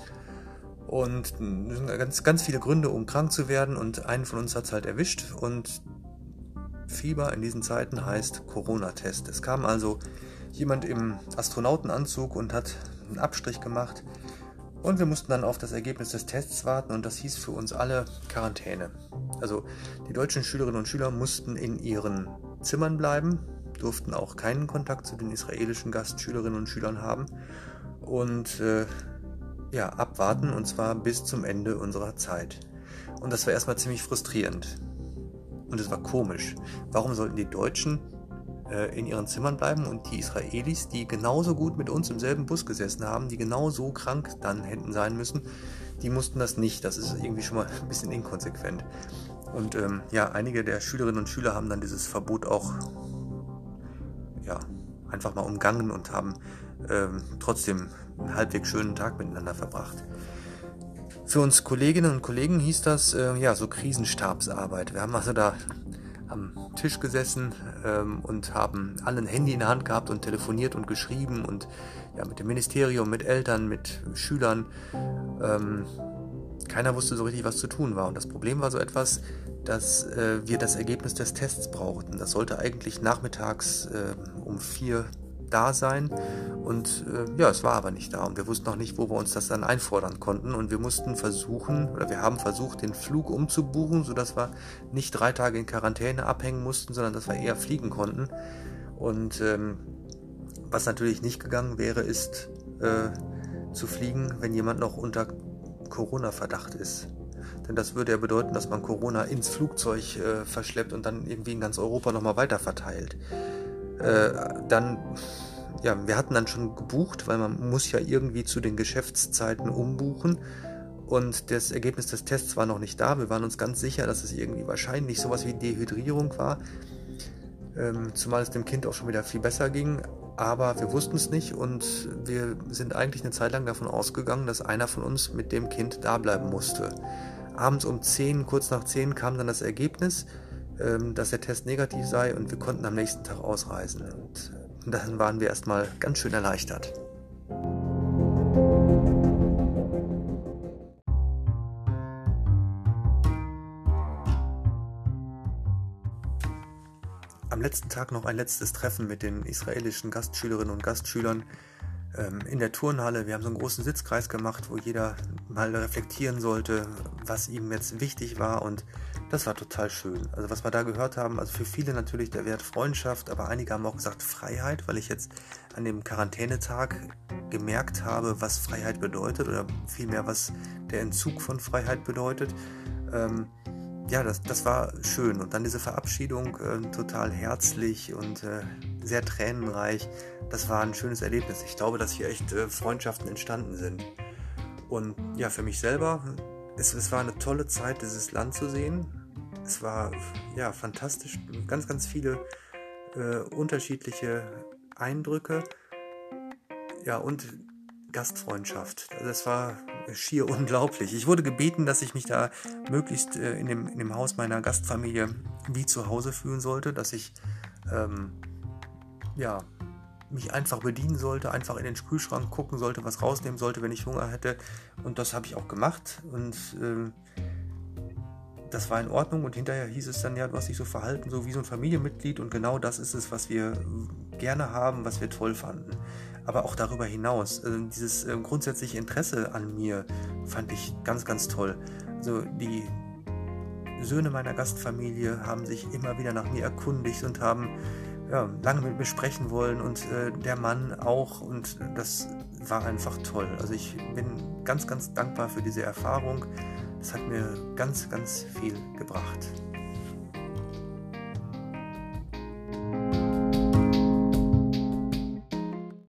Und ganz, ganz viele Gründe, um krank zu werden und einen von uns hat es halt erwischt und Fieber in diesen Zeiten heißt Corona-Test. Es kam also jemand im Astronautenanzug und hat einen Abstrich gemacht Und wir mussten dann auf das Ergebnis des Tests warten und das hieß für uns alle Quarantäne. Also die deutschen Schülerinnen und Schüler mussten in ihren Zimmern bleiben, durften auch keinen Kontakt zu den israelischen Gastschülerinnen und Schülern haben und äh, ja, abwarten und zwar bis zum Ende unserer Zeit. Und das war erstmal ziemlich frustrierend. Und es war komisch. Warum sollten die Deutschen in ihren Zimmern bleiben und die Israelis, die genauso gut mit uns im selben Bus gesessen haben, die genauso krank dann hätten sein müssen, die mussten das nicht. Das ist irgendwie schon mal ein bisschen inkonsequent. Und ähm, ja, einige der Schülerinnen und Schüler haben dann dieses Verbot auch ja, einfach mal umgangen und haben ähm, trotzdem einen halbwegs schönen Tag miteinander verbracht. Für uns Kolleginnen und Kollegen hieß das äh, ja so Krisenstabsarbeit. Wir haben also da am Tisch gesessen ähm, und haben alle ein Handy in der Hand gehabt und telefoniert und geschrieben und ja mit dem Ministerium, mit Eltern, mit Schülern. Ähm, keiner wusste so richtig, was zu tun war. Und das Problem war so etwas, dass äh, wir das Ergebnis des Tests brauchten. Das sollte eigentlich nachmittags äh, um vier da sein. Und äh, ja, es war aber nicht da. Und wir wussten noch nicht, wo wir uns das dann einfordern konnten. Und wir mussten versuchen, oder wir haben versucht, den Flug umzubuchen, sodass wir nicht drei Tage in Quarantäne abhängen mussten, sondern dass wir eher fliegen konnten. Und ähm, was natürlich nicht gegangen wäre, ist äh, zu fliegen, wenn jemand noch unter Corona-Verdacht ist. Denn das würde ja bedeuten, dass man Corona ins Flugzeug äh, verschleppt und dann irgendwie in ganz Europa nochmal weiter verteilt. Äh, dann, ja, wir hatten dann schon gebucht, weil man muss ja irgendwie zu den Geschäftszeiten umbuchen. Und das Ergebnis des Tests war noch nicht da. Wir waren uns ganz sicher, dass es irgendwie wahrscheinlich sowas wie Dehydrierung war. Ähm, zumal es dem Kind auch schon wieder viel besser ging. Aber wir wussten es nicht und wir sind eigentlich eine Zeit lang davon ausgegangen, dass einer von uns mit dem Kind da bleiben musste. Abends um 10, kurz nach 10 kam dann das Ergebnis. Ähm, dass der Test negativ sei und wir konnten am nächsten Tag ausreisen. Und äh, dann waren wir erstmal ganz schön erleichtert. Am letzten Tag noch ein letztes Treffen mit den israelischen Gastschülerinnen und Gastschülern ähm, in der Turnhalle. Wir haben so einen großen Sitzkreis gemacht, wo jeder mal reflektieren sollte, was ihm jetzt wichtig war und das war total schön. Also was wir da gehört haben, also für viele natürlich der Wert Freundschaft, aber einige haben auch gesagt Freiheit, weil ich jetzt an dem Quarantänetag gemerkt habe, was Freiheit bedeutet oder vielmehr was der Entzug von Freiheit bedeutet. Ähm, ja, das, das war schön. Und dann diese Verabschiedung äh, total herzlich und äh, sehr tränenreich. Das war ein schönes Erlebnis. Ich glaube, dass hier echt äh, Freundschaften entstanden sind. Und ja, für mich selber, es, es war eine tolle Zeit, dieses Land zu sehen. Es war ja fantastisch, ganz, ganz viele äh, unterschiedliche Eindrücke. Ja, und Gastfreundschaft. Das war schier unglaublich. Ich wurde gebeten, dass ich mich da möglichst äh, in, dem, in dem Haus meiner Gastfamilie wie zu Hause fühlen sollte, dass ich ähm, ja, mich einfach bedienen sollte, einfach in den Kühlschrank gucken sollte, was rausnehmen sollte, wenn ich Hunger hätte. Und das habe ich auch gemacht. Und ähm, das war in Ordnung und hinterher hieß es dann, ja, du hast dich so verhalten, so wie so ein Familienmitglied und genau das ist es, was wir gerne haben, was wir toll fanden. Aber auch darüber hinaus, äh, dieses äh, grundsätzliche Interesse an mir fand ich ganz, ganz toll. Also die Söhne meiner Gastfamilie haben sich immer wieder nach mir erkundigt und haben ja, lange mit mir sprechen wollen und äh, der Mann auch und das war einfach toll. Also ich bin ganz, ganz dankbar für diese Erfahrung. Es hat mir ganz, ganz viel gebracht.